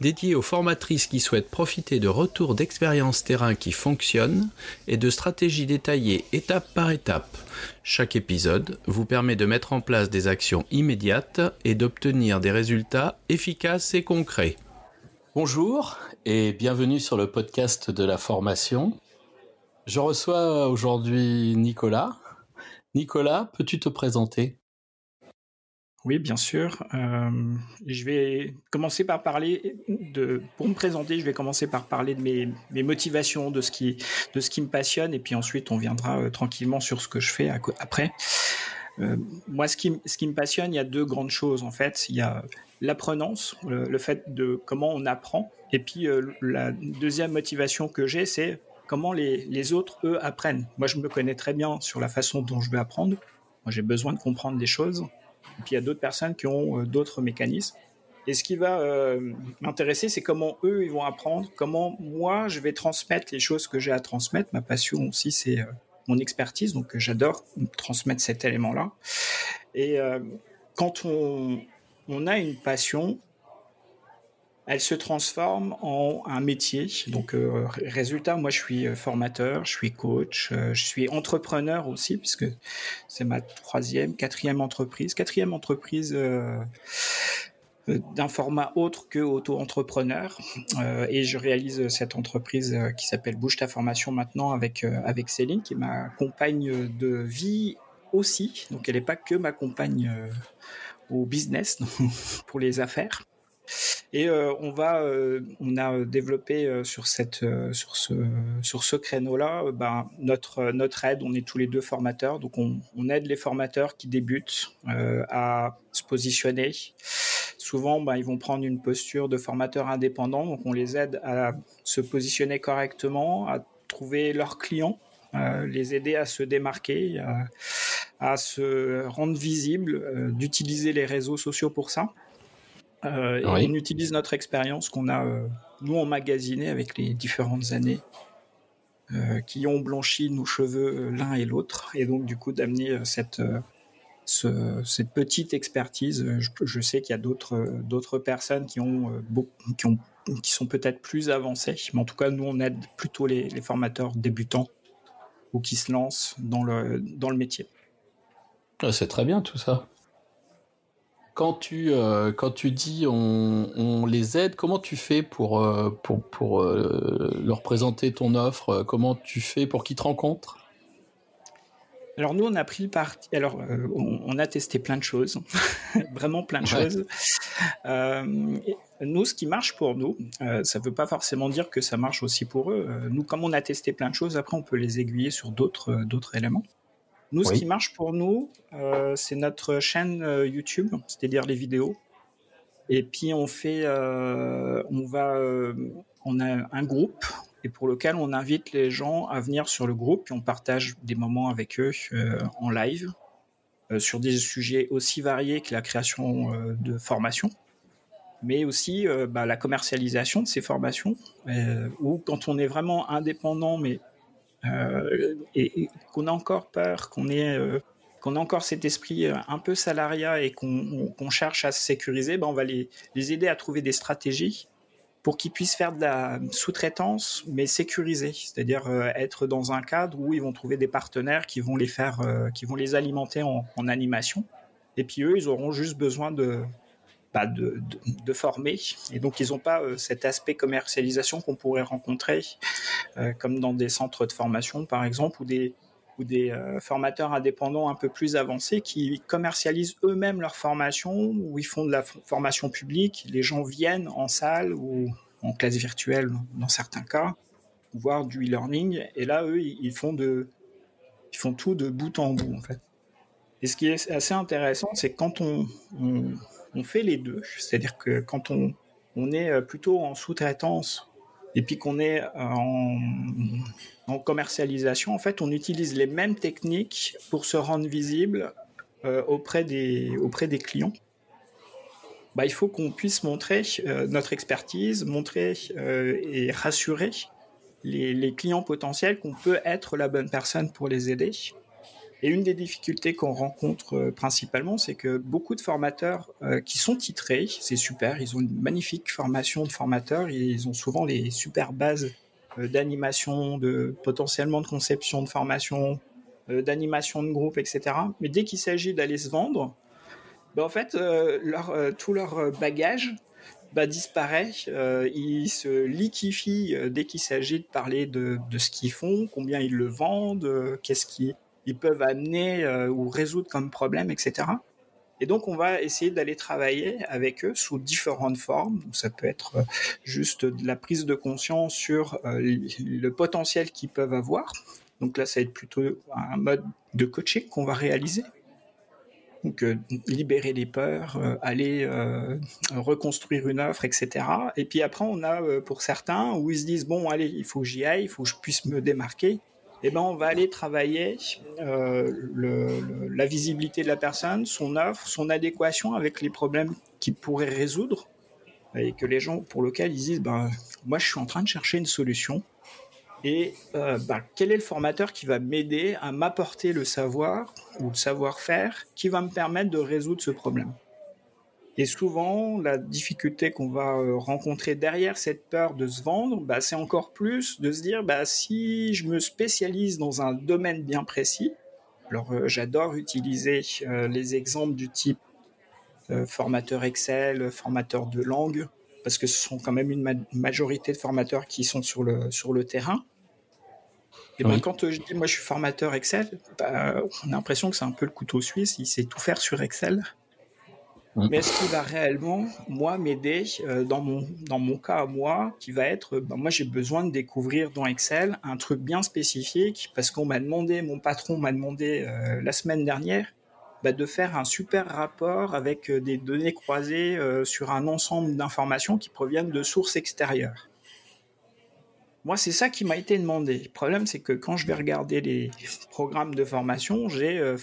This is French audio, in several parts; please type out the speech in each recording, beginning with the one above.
dédié aux formatrices qui souhaitent profiter de retours d'expériences terrain qui fonctionnent et de stratégies détaillées étape par étape. Chaque épisode vous permet de mettre en place des actions immédiates et d'obtenir des résultats efficaces et concrets. Bonjour et bienvenue sur le podcast de la formation. Je reçois aujourd'hui Nicolas. Nicolas, peux-tu te présenter? Oui, bien sûr. Euh, je vais commencer par parler de, pour me présenter, je vais commencer par parler de mes, motivations, de ce qui, de ce qui me passionne, et puis ensuite on viendra euh, tranquillement sur ce que je fais après. Euh, moi, ce qui, ce qui me passionne, il y a deux grandes choses en fait. Il y a l'apprenance, le, fait de comment on apprend, et puis la deuxième motivation que j'ai, c'est comment les, les autres eux apprennent. Moi, je me connais très bien sur la façon dont je vais apprendre. Moi, j'ai besoin de comprendre des choses puis il y a d'autres personnes qui ont euh, d'autres mécanismes. Et ce qui va euh, m'intéresser, c'est comment eux, ils vont apprendre, comment moi, je vais transmettre les choses que j'ai à transmettre. Ma passion aussi, c'est euh, mon expertise, donc j'adore transmettre cet élément-là. Et quand on, on a une passion, elle se transforme en un métier. Donc, euh, résultat, moi, je suis euh, formateur, je suis coach, euh, je suis entrepreneur aussi, puisque c'est ma troisième, quatrième entreprise, quatrième entreprise d'un format autre que auto-entrepreneur. et je réalise cette entreprise qui s'appelle Bouge ta formation maintenant avec, avec Céline, qui est ma compagne de vie aussi. Donc, elle n'est pas que ma compagne au business, pour les affaires. Et euh, on va, euh, on a développé euh, sur cette, sur ce, sur ce créneau-là, ben, notre notre aide. On est tous les deux formateurs, donc on, aide les formateurs qui débutent à se positionner. Souvent, ben, ils vont prendre une posture de formateur indépendant, donc on les aide à se positionner correctement, à trouver leurs clients, les aider à se démarquer, à se rendre visible, d'utiliser les réseaux sociaux pour ça. Euh, on utilise notre expérience qu'on a, euh, nous, emmagasinée avec les différentes années euh, qui ont blanchi nos cheveux l'un et l'autre. Et donc, du coup, d'amener cette, cette petite expertise. Je, sais qu'il y a d'autres, d'autres personnes qui, ont, qui, ont, qui sont peut-être plus avancées. Mais en tout cas, nous, on aide plutôt les, les formateurs débutants ou qui se lancent dans le, dans le métier. Ah, c'est très bien tout ça quand tu euh, quand tu dis on, on, les aide, comment tu fais pour euh, pour pour euh, leur présenter ton offre? Comment tu fais pour qu'ils te rencontrent? Alors nous, on a pris le parti. Alors, on, a testé plein de choses, vraiment plein de choses. nous, ce qui marche pour nous, ça ne veut pas forcément dire que ça marche aussi pour eux. nous, comme on a testé plein de choses, après, on peut les aiguiller sur d'autres d'autres éléments. Nous, ce qui marche pour nous, euh, c'est notre chaîne euh, YouTube, c'est-à-dire les vidéos. Et puis on fait, euh, on va, on a un groupe et pour lequel on invite les gens à venir sur le groupe puis on partage des moments avec eux en live sur des sujets aussi variés que la création de formations mais aussi bah, la commercialisation de ces formations, ou quand on est vraiment indépendant, mais euh, et, qu'on a encore peur, qu'on ait euh, a encore cet esprit euh, un peu salariat et qu'on cherche à se sécuriser, ben on va les, aider à trouver des stratégies pour qu'ils puissent faire de la sous-traitance, mais sécurisée, c'est-à-dire être dans un cadre où ils vont trouver des partenaires qui vont les faire, qui vont les alimenter en, en, animation. Et puis eux, ils auront juste besoin de, de, former. Et donc, ils n'ont pas euh, cet aspect commercialisation qu'on pourrait rencontrer, euh, comme dans des centres de formation, par exemple, ou des, euh, formateurs indépendants un peu plus avancés qui commercialisent eux-mêmes leur formation, ou ils font de la formation publique. Les gens viennent en salle ou en classe virtuelle dans certains cas, voire du e-learning. Et là, eux, ils font de, ils font tout de bout en bout, en fait. Et ce qui est assez intéressant, c'est quand on fait les deux. C'est-à-dire que quand on, on est euh, plutôt en sous-traitance et puis qu'on est en, en, commercialisation, en fait, on utilise les mêmes techniques pour se rendre visible auprès, des, auprès des clients. Bah, il faut qu'on puisse montrer notre expertise, montrer et rassurer les, clients potentiels qu'on peut être la bonne personne pour les aider. Et une des difficultés qu'on rencontre euh, principalement, c'est que beaucoup de formateurs euh, qui sont titrés, c'est super, ils ont une magnifique formation de formateurs, ils ont souvent les super bases euh, d'animation, de potentiellement de conception de formation, d'animation de groupe, etc. Mais dès qu'il s'agit d'aller se vendre, ben en fait, tout leur bagage bah, disparaît, euh, ils se liquifient dès qu'il s'agit de parler de, ce qu'ils font, combien ils le vendent, qu'est-ce qu'ils peuvent amener ou résoudre comme problème, etc. Et donc, on va essayer d'aller travailler avec eux sous différentes formes. ça peut être juste de la prise de conscience sur le potentiel qu'ils peuvent avoir. Donc là, ça va être plutôt un mode de coaching qu'on va réaliser. Donc, euh, libérer les peurs, euh, aller euh, reconstruire une offre, etc. Et puis après, on a pour certains où ils se disent bon, allez, il faut que j'y aille, il faut que je puisse me démarquer. Eh ben, on va aller travailler la visibilité de la personne, son offre, son adéquation avec les problèmes qu'il pourrait résoudre, et que les gens pour lesquels ils disent ben, moi, je suis en train de chercher une solution et euh, bah, quel est le formateur qui va m'aider à m'apporter le savoir ou le savoir-faire qui va me permettre de résoudre ce problème? Et souvent, la difficulté qu'on va euh, rencontrer derrière cette peur de se vendre, bah, c'est encore plus de se dire, bah, si je me spécialise dans un domaine bien précis, alors euh, j'adore utiliser les exemples du type formateur Excel, formateur de langue, parce que ce sont quand même une majorité de formateurs qui sont sur le, sur le terrain. Et ben, quand euh, je dis moi je suis formateur Excel, bah, on a l'impression que c'est un peu le couteau suisse, il sait tout faire sur Excel. Mais est-ce qu'il va réellement, moi, m'aider euh, dans, mon, dans mon cas à moi, qui va être, bah, moi j'ai besoin de découvrir dans Excel un truc bien spécifique, parce qu'on m'a demandé, mon patron m'a demandé euh, la semaine dernière, bah, de faire un super rapport avec des données croisées sur un ensemble d'informations qui proviennent de sources extérieures. Moi, c'est ça qui m'a été demandé. Le problème, c'est que quand je vais regarder les programmes de formation, j'ai euh,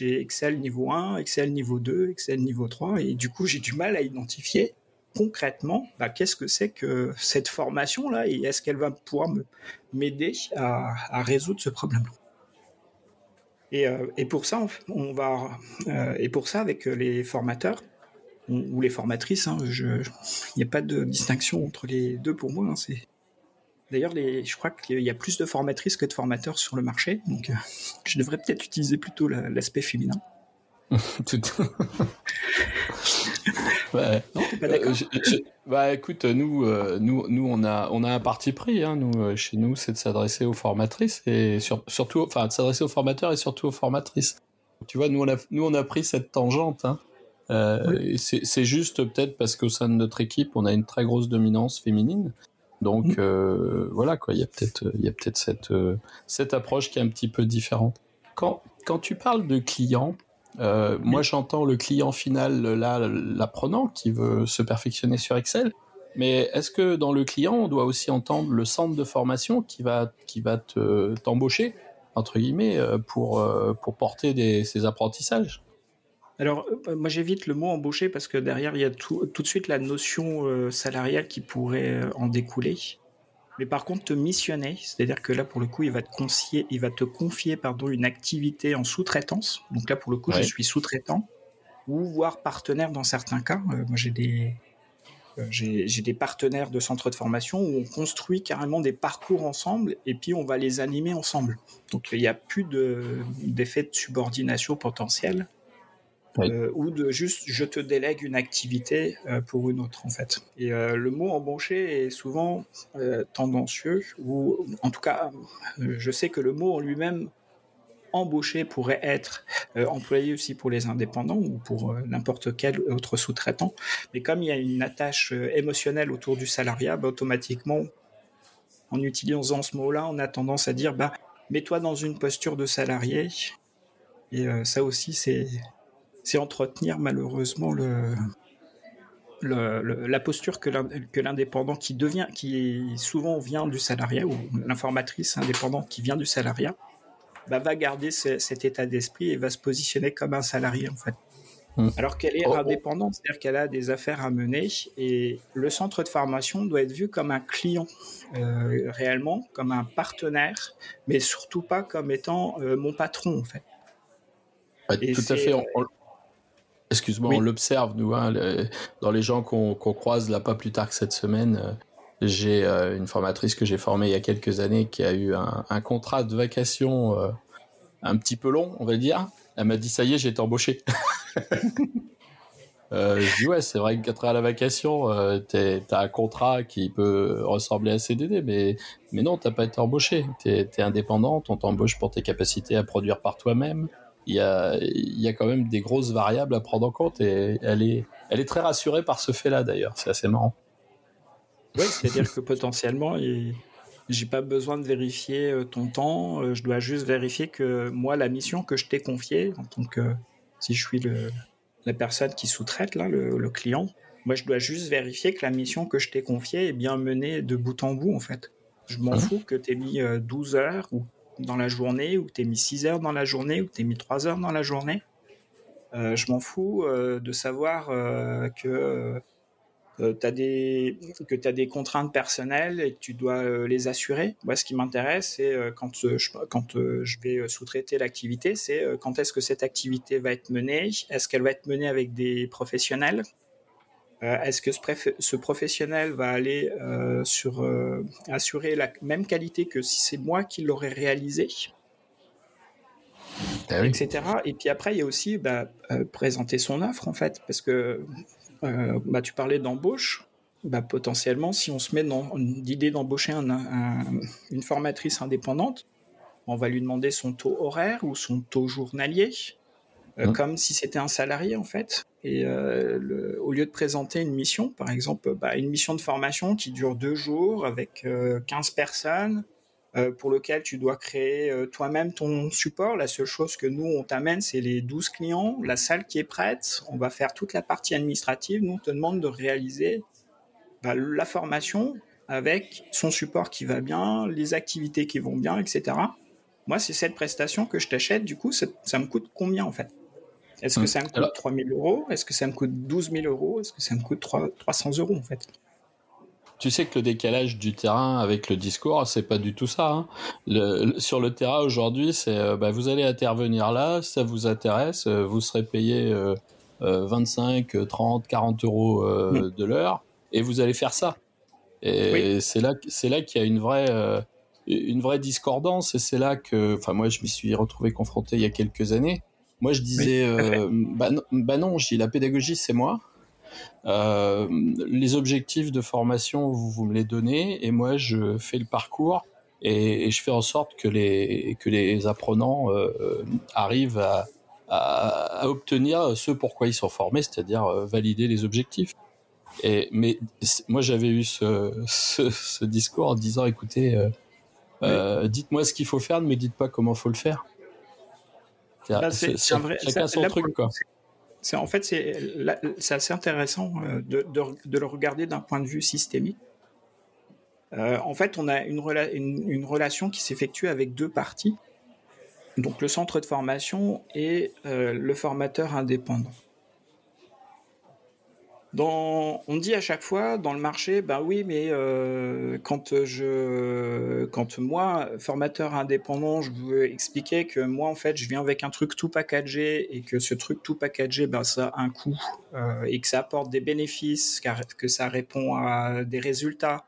Excel niveau 1, Excel niveau 2, Excel niveau 3, et du coup, j'ai du mal à identifier concrètement bah, qu'est-ce que c'est que cette formation-là, et est-ce qu'elle va pouvoir m'aider à, résoudre ce problème. Et, euh, pour ça, on, va, euh, et pour ça, avec les formateurs, ou les formatrices, hein, il n'y a pas de distinction entre les deux pour moi. Hein, D'ailleurs, je crois qu'il y a plus de formatrices que de formateurs sur le marché, donc euh, je devrais peut-être utiliser plutôt l'aspect féminin. Tout... ouais. Non, pas d'accord. Euh, bah écoute, nous, euh, nous, nous, on a, on a un parti pris. Hein, nous, chez nous, c'est de s'adresser aux formatrices et surtout, enfin, de s'adresser aux formateurs et surtout aux formatrices. Tu vois, nous, on a, nous, on a pris cette tangente. Hein. C'est juste peut-être parce qu'au sein de notre équipe, on a une très grosse dominance féminine. Donc mm. euh, voilà quoi, il y a peut-être il y a peut-être cette euh, cette approche qui est un petit peu différente. Quand quand tu parles de client, euh, moi j'entends le client final là l'apprenant qui veut se perfectionner sur Excel. Mais est-ce que dans le client, on doit aussi entendre le centre de formation qui va qui va te t'embaucher entre guillemets pour pour porter des, ces apprentissages? Alors, euh, moi j'évite le mot embaucher parce que derrière il y a tout, de suite la notion euh, salariale qui pourrait euh, en découler. Mais par contre, te missionner, c'est-à-dire que là pour le coup, il va te confier, il va te confier pardon, une activité en sous-traitance. Donc là pour le coup, je suis sous-traitant ou voire partenaire dans certains cas. moi j'ai des j'ai des partenaires de centres de formation où on construit carrément des parcours ensemble et puis on va les animer ensemble. Donc il n'y a plus d'effet de, de subordination potentiel euh, ou de juste je te délègue une activité euh, pour une autre en fait. Et euh, le mot embaucher est souvent tendancieux ou en tout cas je sais que le mot en lui-même embaucher pourrait être employé aussi pour les indépendants ou pour n'importe quel autre sous-traitant. Mais comme il y a une attache émotionnelle autour du salariat, bah, automatiquement en utilisant ce mot-là, on a tendance à dire bah mets-toi dans une posture de salarié. Et ça aussi c'est c'est entretenir malheureusement le, la posture que l'indépendant qui devient, qui souvent vient du salariat ou l'informatrice indépendante qui vient du salariat, bah, va garder cet état d'esprit et va se positionner comme un salarié en fait. Hmm. Alors qu'elle est oh, oh. indépendante, c'est-à-dire qu'elle a des affaires à mener et le centre de formation doit être vu comme un client euh, réellement, comme un partenaire, mais surtout pas comme étant euh, mon patron en fait. tout à fait. Excuse-moi, on l'observe nous, hein, dans les gens qu'on croise là pas plus tard que cette semaine. Euh, j'ai une formatrice que j'ai formée il y a quelques années qui a eu un, un contrat de vacation un petit peu long, on va dire. Elle m'a dit ça y est, j'ai été embauché. Euh, je dis ouais, c'est vrai que quand à la vacation, euh, t'as un contrat qui peut ressembler à CDD, mais mais non, t'as pas été embauché. T'es es indépendante, on t'embauche pour tes capacités à produire par toi-même. Il y a il y a quand même des grosses variables à prendre en compte et elle est elle est très rassurée par ce fait-là d'ailleurs. C'est assez marrant. Oui, c'est-à-dire que potentiellement, j'ai pas besoin de vérifier euh, ton temps. Je dois juste vérifier que moi, la mission que je t'ai confiée en tant que si je suis le, la personne qui sous-traite, là, le, client, moi, je dois juste vérifier que la mission que je t'ai confiée est bien menée de bout en bout, en fait. Je m'en mhm. fous que tu aies mis 12 euh, heures ou dans la journée, ou tu aies mis 6 heures dans la journée, ou tu aies mis 3 heures dans la journée. Euh, je m'en fous euh, de savoir que euh, des, que tu as des contraintes personnelles et que tu dois les assurer. Moi, ce qui m'intéresse, c'est quand, je, quand je vais sous-traiter l'activité, c'est quand est-ce que cette activité va être menée, est-ce qu'elle va être menée avec des professionnels, est-ce que ce, ce, professionnel va aller sur assurer la même qualité que si c'est moi qui l'aurais réalisé? Ah etc. Et puis après, il y a aussi bah, présenter son offre en fait, parce que euh, bah, tu parlais d'embauche. Bah, potentiellement, si on se met dans l'idée d'embaucher une formatrice indépendante, on va lui demander son taux horaire ou son taux journalier, euh, mmh. comme si c'était un salarié en fait. Et euh, au lieu de présenter une mission, par exemple, bah, une mission de formation qui dure deux jours avec 15 personnes, euh, pour lequel tu dois créer euh, toi-même ton support. La seule chose que nous, on t'amène, c'est les 12 clients, la salle qui est prête. On va faire toute la partie administrative. Nous, on te demande de réaliser bah, la formation avec son support qui va bien, les activités qui vont bien, etc. Moi, c'est cette prestation que je t'achète. Du coup, ça, me coûte combien en fait? Est-ce que hum. ça me coûte 3 000 euros? Est-ce que ça me coûte 12 000 euros? Est-ce que ça me coûte 300 euros en fait? Tu sais que le décalage du terrain avec le discours, c'est pas du tout ça. Hein. Le, sur le terrain aujourd'hui, c'est euh, bah, vous allez intervenir là, ça vous intéresse, euh, vous serez payé 25, 30, 40 euros euh, de l'heure, et vous allez faire ça. Et c'est là, c'est là qu'il y a une vraie, une vraie discordance, et c'est là que, enfin moi, je m'y suis retrouvé confronté il y a quelques années. Moi, je disais, bah, bah, non, je dis la pédagogie, c'est moi. Euh, les objectifs de formation, vous, vous me les donnez et moi je fais le parcours et, je fais en sorte que les, que les apprenants euh, arrivent à, à, obtenir ce pourquoi ils sont formés, c'est-à-dire euh, valider les objectifs. Et, mais moi j'avais eu ce, ce, discours en disant écoutez, dites-moi ce qu'il faut faire, ne me dites pas comment faut le faire. C'est, chacun son truc quoi. en fait, c'est assez intéressant euh, de, le regarder d'un point de vue systémique. Euh, en fait, on a une, une relation qui s'effectue avec deux parties, donc le centre de formation et euh, le formateur indépendant on dit à chaque fois dans le marché, ben oui, mais euh, quand je, quand moi, formateur indépendant, je veux expliquer que moi, en fait, je viens avec un truc tout packagé et que ce truc tout packagé, ben ça a un coût euh, et que ça apporte des bénéfices, car, que ça répond à des résultats,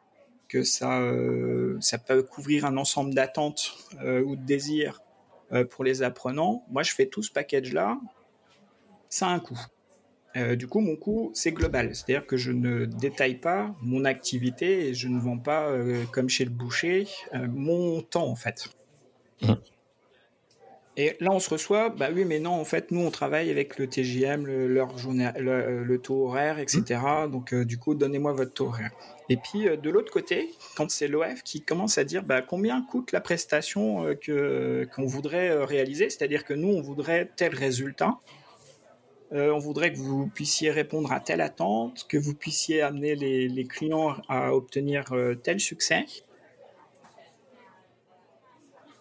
que ça, euh, ça peut couvrir un ensemble d'attentes ou de désirs pour les apprenants. Moi, je fais tout ce package là, ça a un coût. Euh, du coup, mon coût, c'est global. C'est-à-dire que je ne détaille pas mon activité et je ne vends pas, euh, comme chez le boucher, euh, mon temps, en fait. Mmh. Et là, on se reçoit, bah oui, mais non, en fait, nous, on travaille avec le TGM, le, leur journée, le, taux horaire, etc. Mmh. Donc, du coup, donnez-moi votre taux horaire. Et puis, de l'autre côté, quand c'est l'OF qui commence à dire, bah, combien coûte la prestation que qu'on voudrait réaliser, c'est-à-dire que nous, on voudrait tel résultat, on voudrait que vous puissiez répondre à telle attente, que vous puissiez amener les, clients à obtenir tel succès.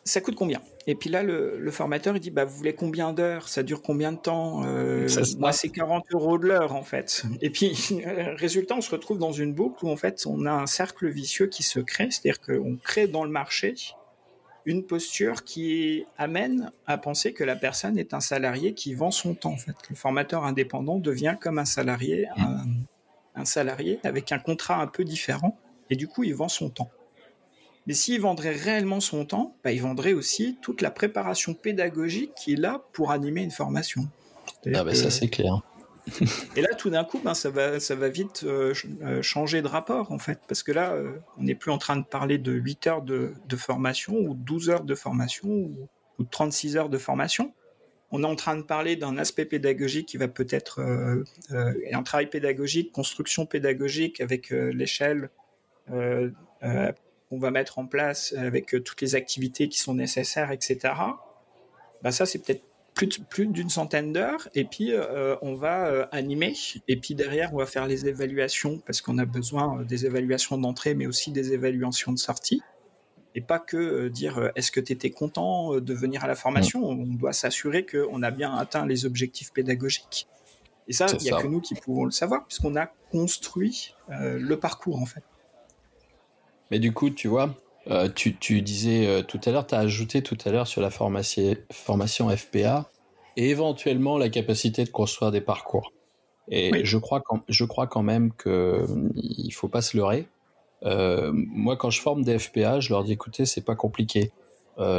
Ça coûte combien? Et puis là, le, formateur, il dit, bah, vous voulez combien d'heures? Ça dure combien de temps? Moi, c'est 40 euros de l'heure, en fait. Et puis, résultat, on se retrouve dans une boucle où, en fait, on a un cercle vicieux qui se crée, c'est-à-dire qu'on crée dans le marché une posture qui amène à penser que la personne est un salarié qui vend son temps. En fait, le formateur indépendant devient comme un salarié, un, salarié avec un contrat un peu différent, et du coup, il vend son temps. Mais s'il vendrait réellement son temps, bah, il vendrait aussi toute la préparation pédagogique qu'il a pour animer une formation. Ah bah ça c'est clair. Et là, tout d'un coup, ben, ça, va, ça va vite euh, euh, changer de rapport, en fait. Parce que là, euh, on n'est plus en train de parler de 8 heures de, formation, ou 12 heures de formation, ou, 36 heures de formation. On est en train de parler d'un aspect pédagogique qui va peut-être un travail pédagogique, construction pédagogique avec l'échelle qu'on va mettre en place, avec toutes les activités qui sont nécessaires, etc. Ben, ça, c'est peut-être plus, d'une centaine d'heures. Et puis euh, on va euh, animer. Et puis derrière on va faire les évaluations parce qu'on a besoin euh, des évaluations d'entrée mais aussi des évaluations de sortie. Et pas que dire est-ce que tu étais content de venir à la formation. On doit s'assurer qu'on a bien atteint les objectifs pédagogiques. Et ça il n'y a que nous qui pouvons le savoir puisqu'on a construit le parcours en fait. Mais du coup tu vois euh, tu, disais euh, tout à l'heure, tu as ajouté tout à l'heure sur la formation, formation FPA et éventuellement la capacité de construire des parcours. Et je, crois quand, je crois quand même qu'il ne faut pas se leurrer. Euh, moi, quand je forme des FPA, je leur dis écoutez, c'est pas compliqué.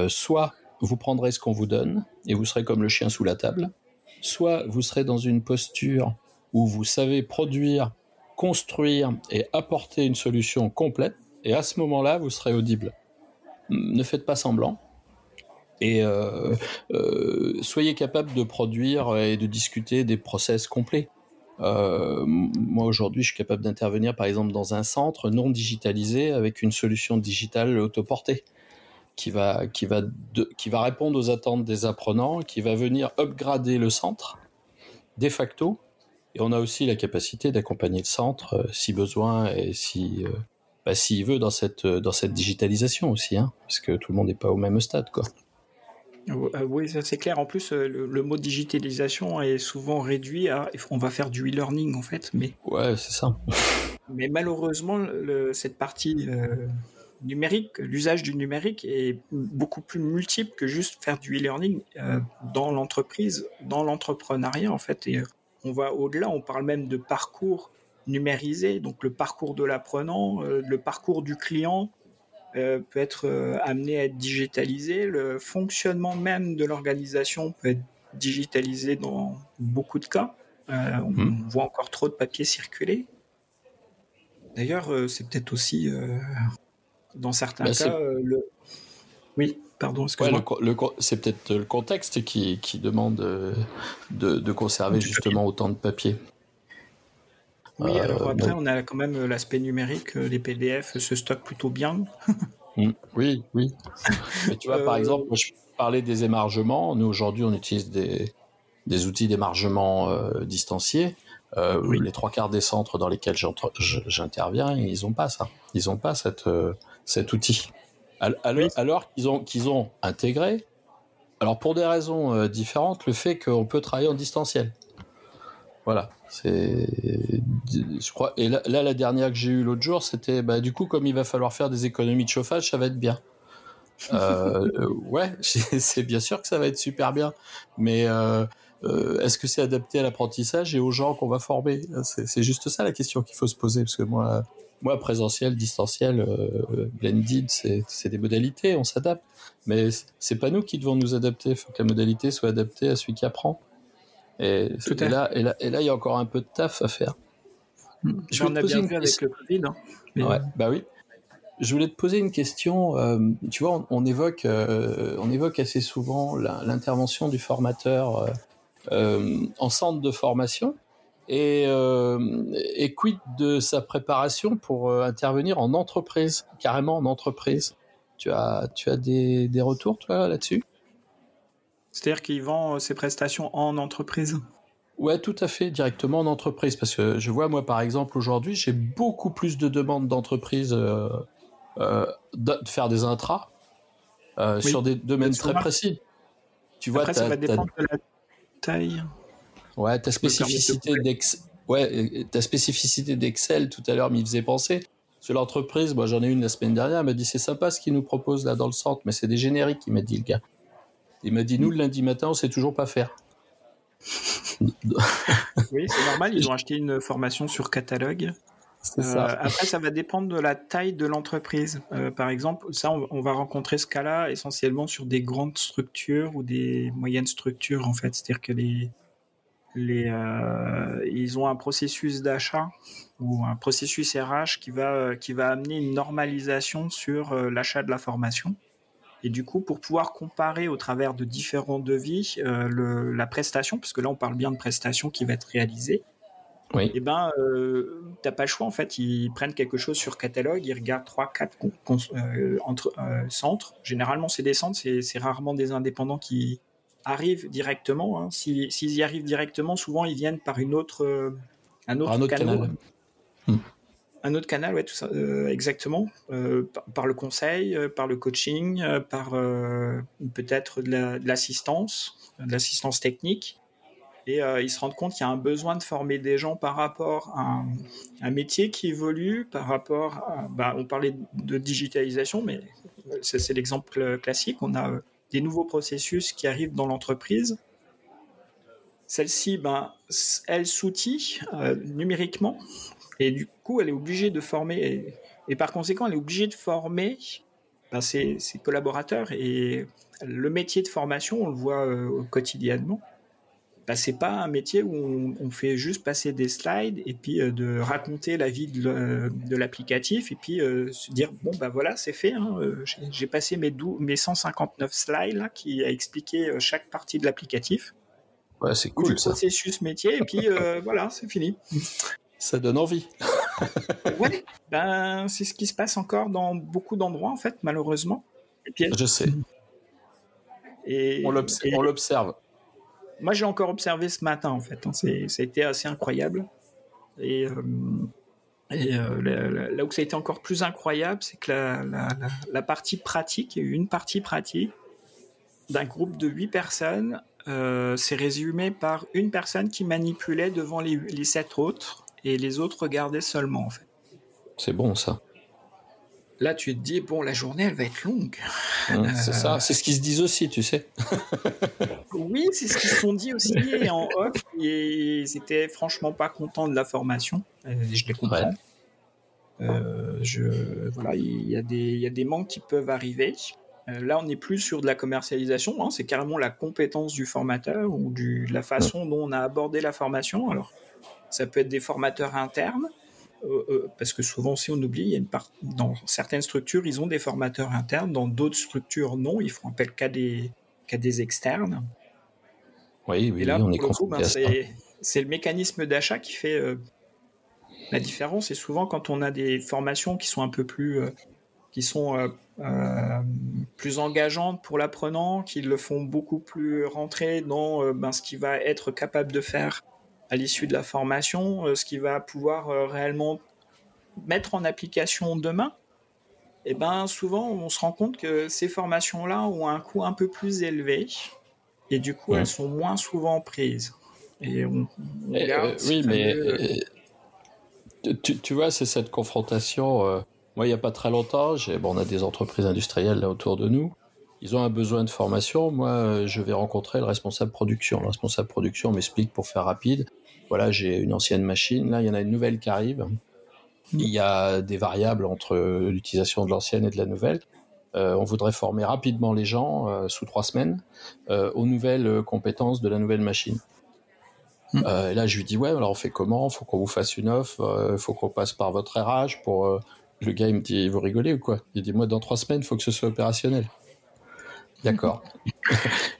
soit vous prendrez ce qu'on vous donne et vous serez comme le chien sous la table, soit vous serez dans une posture où vous savez produire, construire et apporter une solution complète et à ce moment-là, vous serez audible. Ne faites pas semblant. Et euh, euh, soyez capable de produire et de discuter des process complets. Euh, moi aujourd'hui, je suis capable d'intervenir par exemple dans un centre non digitalisé avec une solution digitale autoportée qui va, qui va, qui va répondre aux attentes des apprenants, qui va venir upgrader le centre de facto. Et on a aussi la capacité d'accompagner le centre si besoin et si bah, s'il veut dans cette euh, dans cette digitalisation aussi, hein, parce que tout le monde n'est pas au même stade, quoi. Euh, oui, ça c'est clair. En plus, euh, le, mot digitalisation est souvent réduit à on va faire du e-learning en fait, mais ouais, c'est ça. mais malheureusement, cette partie numérique, l'usage du numérique est beaucoup plus multiple que juste faire du e-learning dans l'entreprise, dans l'entrepreneuriat en fait. Et on va au-delà. On parle même de parcours numérisé, donc le parcours de l'apprenant, euh, le parcours du client euh, peut être euh, amené à être digitalisé, le fonctionnement même de l'organisation peut être digitalisé dans beaucoup de cas. on hmm. voit encore trop de papier circuler. D'ailleurs, c'est peut-être aussi, dans certains bah, cas, le... Oui, pardon, excuse-moi. c'est peut-être le contexte qui, demande de, de conserver justement autant de papier. Oui, euh, alors après, on a quand même l'aspect numérique. Les PDF se stockent plutôt bien. Mm. oui, oui. Mais tu vois, par euh, exemple, je parlais des émargements. Nous, aujourd'hui, on utilise des, des outils d'émargement euh, distanciés. Les trois quarts des centres dans lesquels j'interviens, ils n'ont pas ça. Ils n'ont pas cette, cet outil. Alors, qu'ils ont, qu'ils ont intégré, alors pour des raisons différentes, le fait qu'on peut travailler en distanciel. Voilà. C'est, je crois. Et là, la dernière que j'ai eue l'autre jour, c'était, bah, du coup, comme il va falloir faire des économies de chauffage, ça va être bien. Euh, ouais, c'est bien sûr que ça va être super bien, mais euh, euh, est-ce que c'est adapté à l'apprentissage et aux gens qu'on va former? C'est juste ça la question qu'il faut se poser, parce que moi, moi, présentiel, distanciel, blended, c'est des modalités, on s'adapte, mais c'est pas nous qui devons nous adapter. Il faut que la modalité soit adaptée à celui qui apprend. Et, là, et, là, et là, il y a encore un peu de taf à faire. Je J'en ai bien vu avec le Covid. Hein. Ouais, bah oui. Je voulais te poser une question. Euh, tu vois, on, évoque, euh, on évoque assez souvent l'intervention du formateur euh, en centre de formation. Et, et, quid de sa préparation pour intervenir en entreprise, carrément en entreprise? Tu as, tu as des, des retours, toi, là-dessus? C'est-à-dire qu'il vend ses prestations en entreprise Ouais, tout à fait, directement en entreprise. Parce que je vois, moi, par exemple, aujourd'hui, j'ai beaucoup plus de demandes d'entreprises euh, euh, de faire des intras euh, sur des domaines très précis. Tu vois, Après, ça va dépendre de la taille. Ouais, ta spécificité d'Excel. Ouais, ta spécificité d'Excel tout à l'heure m'y faisait penser. Sur l'entreprise, moi j'en ai une la semaine dernière, elle m'a dit c'est sympa ce qu'ils nous proposent là dans le centre, mais c'est des génériques, il m'a dit le gars. Il m'a dit nous le lundi matin on sait toujours pas faire. oui, c'est normal, ils ont acheté une formation sur catalogue. Euh, après, ça va dépendre de la taille de l'entreprise. Euh, par exemple, ça, on, va rencontrer ce cas-là essentiellement sur des grandes structures ou des moyennes structures, en fait. C'est-à-dire que les, les, euh, ils ont un processus d'achat ou un processus RH qui va, qui va amener une normalisation sur l'achat de la formation. Et du coup, pour pouvoir comparer au travers de différents devis le, la prestation, parce que là, on parle bien de prestation qui va être réalisée, oui. et eh ben euh, t'as pas le choix en fait. Ils prennent quelque chose sur catalogue, ils regardent trois, quatre euh, entre euh, centres. Généralement c'est des centres, c'est rarement des indépendants qui arrivent directement. Hein. S'ils y arrivent directement, souvent ils viennent par une autre euh, un autre, canal. Hmm. Un autre canal, ouais, euh, exactement. Par, par, le conseil, par le coaching, par peut-être de l'assistance, la, de l'assistance technique et euh, ils se rendent compte qu'il y a un besoin de former des gens par rapport à un, métier qui évolue, par rapport à, bah, on parlait de digitalisation, mais c'est l'exemple classique, on a euh, des nouveaux processus qui arrivent dans l'entreprise. Celle-ci, ben, elle s'outille euh, numériquement et du coup, elle est obligée de former et, par conséquent, elle est obligée de former ben, ses, ses, collaborateurs. Et le métier de formation, on le voit quotidiennement bah, c'est pas un métier où on, fait juste passer des slides et puis euh, de raconter la vie de, l'applicatif et puis euh, se dire bon bah voilà c'est fait hein, euh, j'ai passé mes, mes 159 slides là qui a expliqué chaque partie de l'applicatif. Ouais c'est cool ça. processus métier et puis voilà c'est fini ça donne envie ouais ben c'est ce qui se passe encore dans beaucoup d'endroits en fait malheureusement je sais et, on l'observe moi, j'ai encore observé ce matin, en fait. Hein. ça a été assez incroyable. Et, euh, euh, là où ça a été encore plus incroyable, c'est que la, partie pratique, il y a eu une partie pratique d'un groupe de huit personnes, euh, c'est résumé par une personne qui manipulait devant les, les sept autres et les autres regardaient seulement, en fait. C'est bon, ça là tu te dis bon la journée elle va être longue. Mmh, c'est ça, c'est ce qu'ils se disent aussi, tu sais. oui, c'est ce qu'ils se sont dit aussi en off et ils étaient franchement pas contents de la formation. Je les comprends. Euh, je, voilà, y, il y a des manques qui peuvent arriver. Euh, là, on n'est plus sur de la commercialisation, hein, c'est carrément la compétence du formateur ou du, la façon dont on a abordé la formation. Alors, ça peut être des formateurs internes, euh, euh, parce que souvent, si on oublie, il y a une part, dans certaines structures, ils ont des formateurs internes, dans d'autres structures, non, ils font appel qu'à des, externes. Oui, oui, là, on est ben, c'est, le mécanisme d'achat qui fait euh, la différence. Et souvent, quand on a des formations qui sont un peu plus, qui sont plus engageantes pour l'apprenant, qui le font beaucoup plus rentrer dans ben, ce qu'il va être capable de faire à l'issue de la formation, euh, ce qui va pouvoir euh, réellement mettre en application demain, et eh ben souvent on se rend compte que ces formations-là ont un coût un peu plus élevé et du coup elles sont moins souvent prises. Et on, euh, oui, mais tu, vois, c'est cette confrontation. Moi, il n'y a pas très longtemps, bon, on a des entreprises industrielles là autour de nous. Ils ont un besoin de formation. Moi, je vais rencontrer le responsable production. Le responsable production m'explique pour faire rapide voilà, j'ai une ancienne machine, là, il y en a une nouvelle qui arrive. Il y a des variables entre l'utilisation de l'ancienne et de la nouvelle. Euh, on voudrait former rapidement les gens euh, sous trois semaines euh, aux nouvelles compétences de la nouvelle machine. Hmm. et là, je lui dis ouais, alors on fait comment? Faut qu'on vous fasse une offre, faut qu'on passe par votre RH pour. Le gars il me dit vous rigolez ou quoi? Il dit moi dans trois semaines, faut que ce soit opérationnel. D'accord.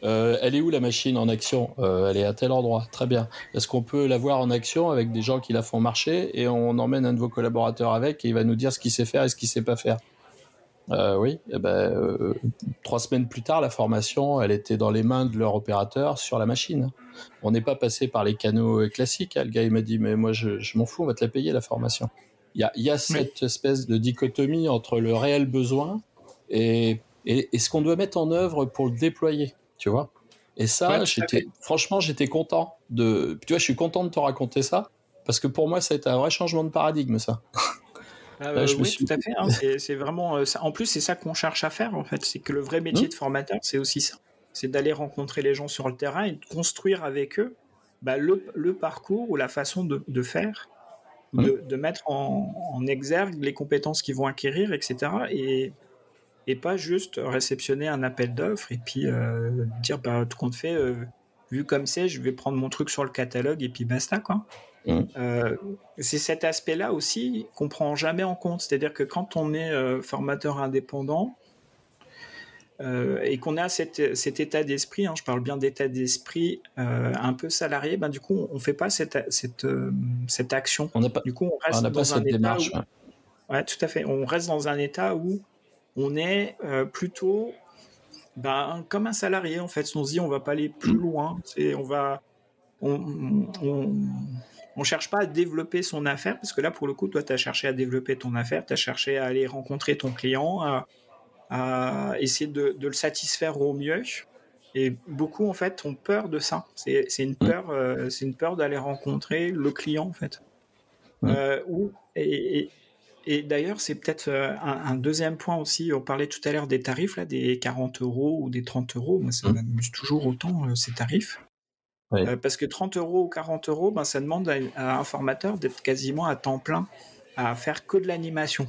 Euh, elle est où la machine en action? Euh, Elle est à tel endroit. Très bien. Est-ce qu'on peut la voir en action avec des gens qui la font marcher et on emmène un de vos collaborateurs avec et il va nous dire ce qu'il sait faire et ce qu'il sait pas faire? Euh, oui, eh ben, trois semaines plus tard, la formation, elle était dans les mains de leur opérateur sur la machine. On n'est pas passé par les canaux classiques. Hein. Le gars, il m'a dit, mais moi, je, m'en fous, on va te la payer, la formation. Il y a, cette espèce de dichotomie entre le réel besoin et, et, ce qu'on doit mettre en œuvre pour le déployer, tu vois. Et ça, j'étais, franchement, j'étais content de, tu vois, je suis content de te raconter ça, parce que pour moi, ça a été un vrai changement de paradigme, ça. Ah, oui, tout à fait. Hein. c'est vraiment. Euh, en plus, c'est ça qu'on cherche à faire, en fait. C'est que le vrai métier mmh. de formateur, c'est aussi ça. C'est d'aller rencontrer les gens sur le terrain et de construire avec eux bah, le, parcours ou la façon de, faire, mmh. de, mettre en, exergue les compétences qu'ils vont acquérir, etc. Et, et pas juste réceptionner un appel d'offres et puis euh, dire bah, tout compte fait, euh, vu comme c'est, je vais prendre mon truc sur le catalogue et puis basta, quoi. Mmh. Euh, c'est cet aspect-là aussi qu'on prend jamais en compte. C'est-à-dire que quand on est formateur indépendant euh, et qu'on a cet, cet état d'esprit, hein, je parle bien d'état d'esprit un peu salarié, ben du coup on fait pas cette, cette, cette action. On pas, du coup on reste dans un démarche. État où, ouais. tout à fait. On reste dans un état où on est plutôt ben, comme un salarié en fait. On se dit on va pas aller plus loin. C'est on va on, on, on cherche pas à développer son affaire, parce que là, pour le coup, toi, tu as cherché à développer ton affaire, tu as cherché à aller rencontrer ton client, à, essayer de, le satisfaire au mieux. Et beaucoup, en fait, ont peur de ça. C'est une peur, euh, c'est une peur d'aller rencontrer le client, en fait. Euh, et, d'ailleurs, c'est peut-être euh, un, deuxième point aussi. On parlait tout à l'heure des tarifs, là, des 40 euros ou des 30 euros. Moi, ça m'amuse toujours autant, ces tarifs. Euh, parce que 30 euros ou 40 euros, ben, ça demande à, un formateur d'être quasiment à temps plein à faire que de l'animation.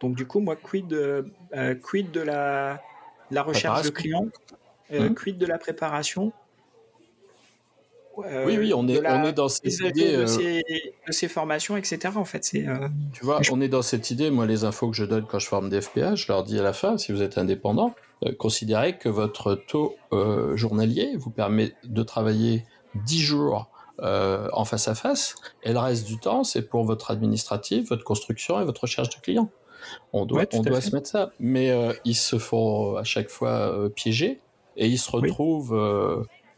Donc du coup, moi, quid de, euh, quid de la, la recherche de clients, euh, hum. quid de la préparation? Oui, oui, on est, on est dans cette idée. De, ces, de, ces, formations, etc. En fait, c'est. tu vois, on est dans cette idée. Moi, les infos que je donne quand je forme des FPA, je leur dis à la fin, si vous êtes indépendant, considérez que votre taux journalier vous permet de travailler 10 jours euh, en face à face, et le reste du temps, c'est pour votre administratif, votre construction et votre recherche de clients. On doit, on doit se mettre ça. Mais euh, ils se font à chaque fois euh, piéger et ils se retrouvent.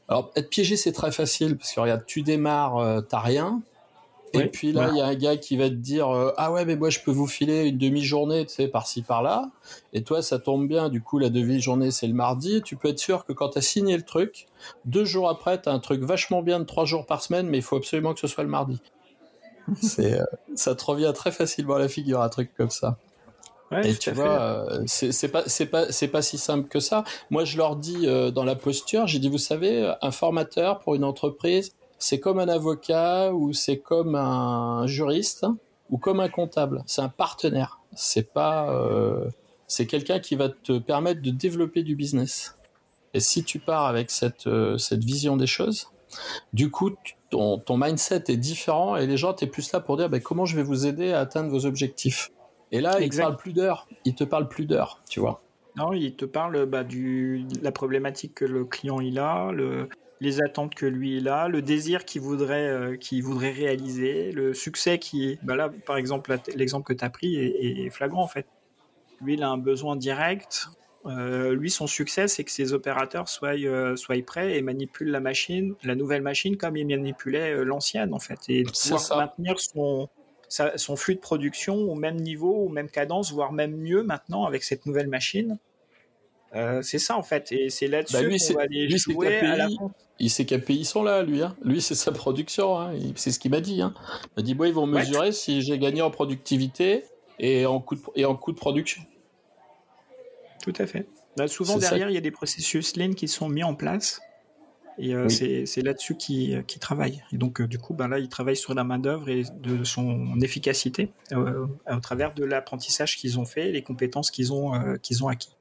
Alors, être piégé, c'est très facile parce que regarde, tu démarres, t'as rien, et puis là, il y a un gars qui va te dire euh, ah ouais mais moi je peux vous filer une demi-journée, tu sais par-ci par-là. Et toi ça tombe bien, du coup la demi-journée c'est le mardi. Tu peux être sûr que quand tu as signé le truc, deux jours après tu as un truc vachement bien de trois jours par semaine, mais il faut absolument que ce soit le mardi. c'est euh, ça te revient très facilement à la figure un truc comme ça. Et tu vois, euh, c'est pas c'est pas c'est pas si simple que ça. Moi, je leur dis dans la posture, j'ai dit, vous savez, un formateur pour une entreprise, c'est comme un avocat ou c'est comme un juriste ou comme un comptable. C'est un partenaire. C'est pas, euh, c'est quelqu'un qui va te permettre de développer du business. Et si tu pars avec cette euh, cette vision des choses, du coup ton, ton mindset est différent et les gens t'es plus là pour dire ben, comment je vais vous aider à atteindre vos objectifs? Et là, ils te parlent plus d'heures. Ils te parlent plus d'heures, tu vois. Non, il te parle bah, du la problématique que le client il a, le, les attentes que lui il a, le désir qu'il voudrait, euh, voudrait réaliser, le succès qui est. Bah là, par exemple, l'exemple que tu as pris est, flagrant en fait. Lui, il a un besoin direct. Euh, lui, son succès, c'est que ses opérateurs soient, euh, soient prêts et manipulent la machine, la nouvelle machine, comme il manipulait l'ancienne en fait, et pouvoir maintenir son, son flux de production au même niveau, au même cadence, voire même mieux maintenant avec cette nouvelle machine. Euh, c'est ça en fait, et c'est là-dessus bah, qu'on va aller jouer à la Il sait quels pays sont là, lui. Hein. Lui, c'est sa production. Hein. C'est ce qu'il m'a dit. Hein. Il m'a dit, bon, ils vont mesurer si j'ai gagné en productivité et en coût de, et en coût de production. Tout à fait. Là, souvent derrière, il y a des processus lean qui sont mis en place. Et euh, c'est là-dessus qu'ils euh, travaillent. Et donc, du coup, ben là, ils travaillent sur la main-d'œuvre et de son efficacité au travers de l'apprentissage qu'ils ont fait, les compétences qu'ils ont, qu'ils ont acquis.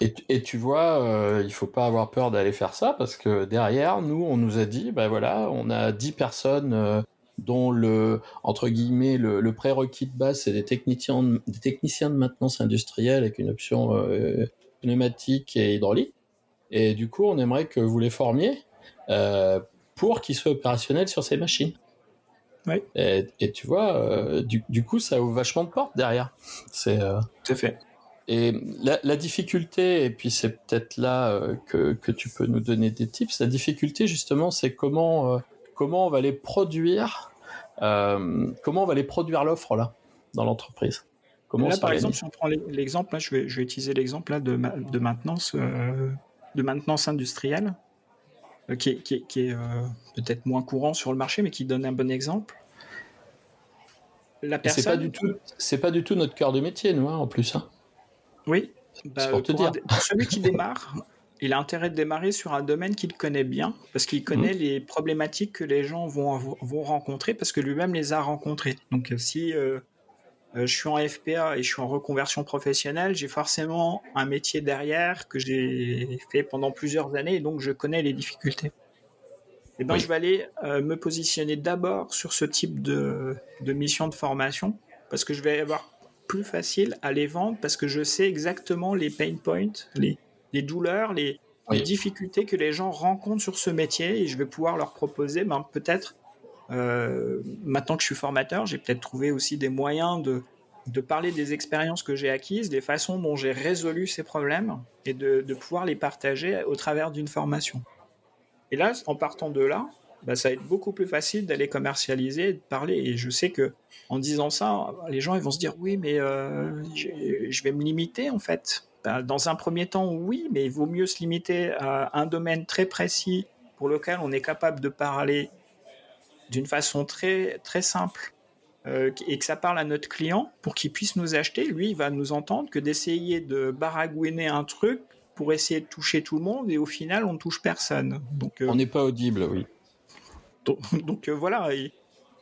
Et, tu vois, euh, il faut pas avoir peur d'aller faire ça parce que derrière, nous, on nous a dit, ben voilà, on a 10 personnes euh, dont le entre guillemets le, prérequis de base c'est des techniciens des techniciens de maintenance industrielle avec une option euh, pneumatique et hydraulique. Et du coup, on aimerait que vous les formiez euh, pour qu'ils soient opérationnels sur ces machines. Oui. Et, et tu vois, du, du, coup, ça ouvre vachement de portes derrière. C'est. Tout à fait. Et la, difficulté, et puis c'est peut-être là euh, que, que, tu peux nous donner des tips, la difficulté justement, c'est comment, euh, comment on va les produire, euh, comment on va les produire l'offre là, dans l'entreprise. Comment là, par exemple, si on prend l'exemple, je vais, je vais utiliser l'exemple de, de maintenance, de maintenance industrielle, qui est, qui est, qui est peut-être moins courant sur le marché, mais qui donne un bon exemple. La personne. C'est pas du tout, c'est pas du tout notre cœur de métier, nous, hein, en plus. Hein. Oui, bah, pour, celui qui démarre, il a intérêt de démarrer sur un domaine qu'il connaît bien, parce qu'il connaît mhm. les problématiques que les gens vont, vont rencontrer, parce que lui-même les a rencontrées. Donc euh, si euh, euh, je suis en FPA et je suis en reconversion professionnelle, j'ai forcément un métier derrière que j'ai fait pendant plusieurs années, et donc je connais les difficultés. Et eh ben, je vais aller me positionner d'abord sur ce type de, de mission de formation, parce que je vais avoir plus facile à les vendre parce que je sais exactement les pain points, les, les douleurs, les, difficultés que les gens rencontrent sur ce métier et je vais pouvoir leur proposer ben, peut-être, euh, maintenant que je suis formateur, j'ai peut-être trouvé aussi des moyens de, de parler des expériences que j'ai acquises, des façons dont j'ai résolu ces problèmes et de, de pouvoir les partager au travers d'une formation. Et là, en partant de là, bah, ça va être beaucoup plus facile d'aller commercialiser, de parler. Et je sais que en disant ça, les gens ils vont se dire oui, mais euh, je vais me limiter en fait. Bah, dans un premier temps, oui, mais il vaut mieux se limiter à un domaine très précis pour lequel on est capable de parler d'une façon très très simple euh, et que ça parle à notre client pour qu'il puisse nous acheter. Lui, il va nous entendre que d'essayer de baragouiner un truc pour essayer de toucher tout le monde et au final on ne touche personne. Donc euh, on n'est pas audible, oui. Donc, euh, voilà, il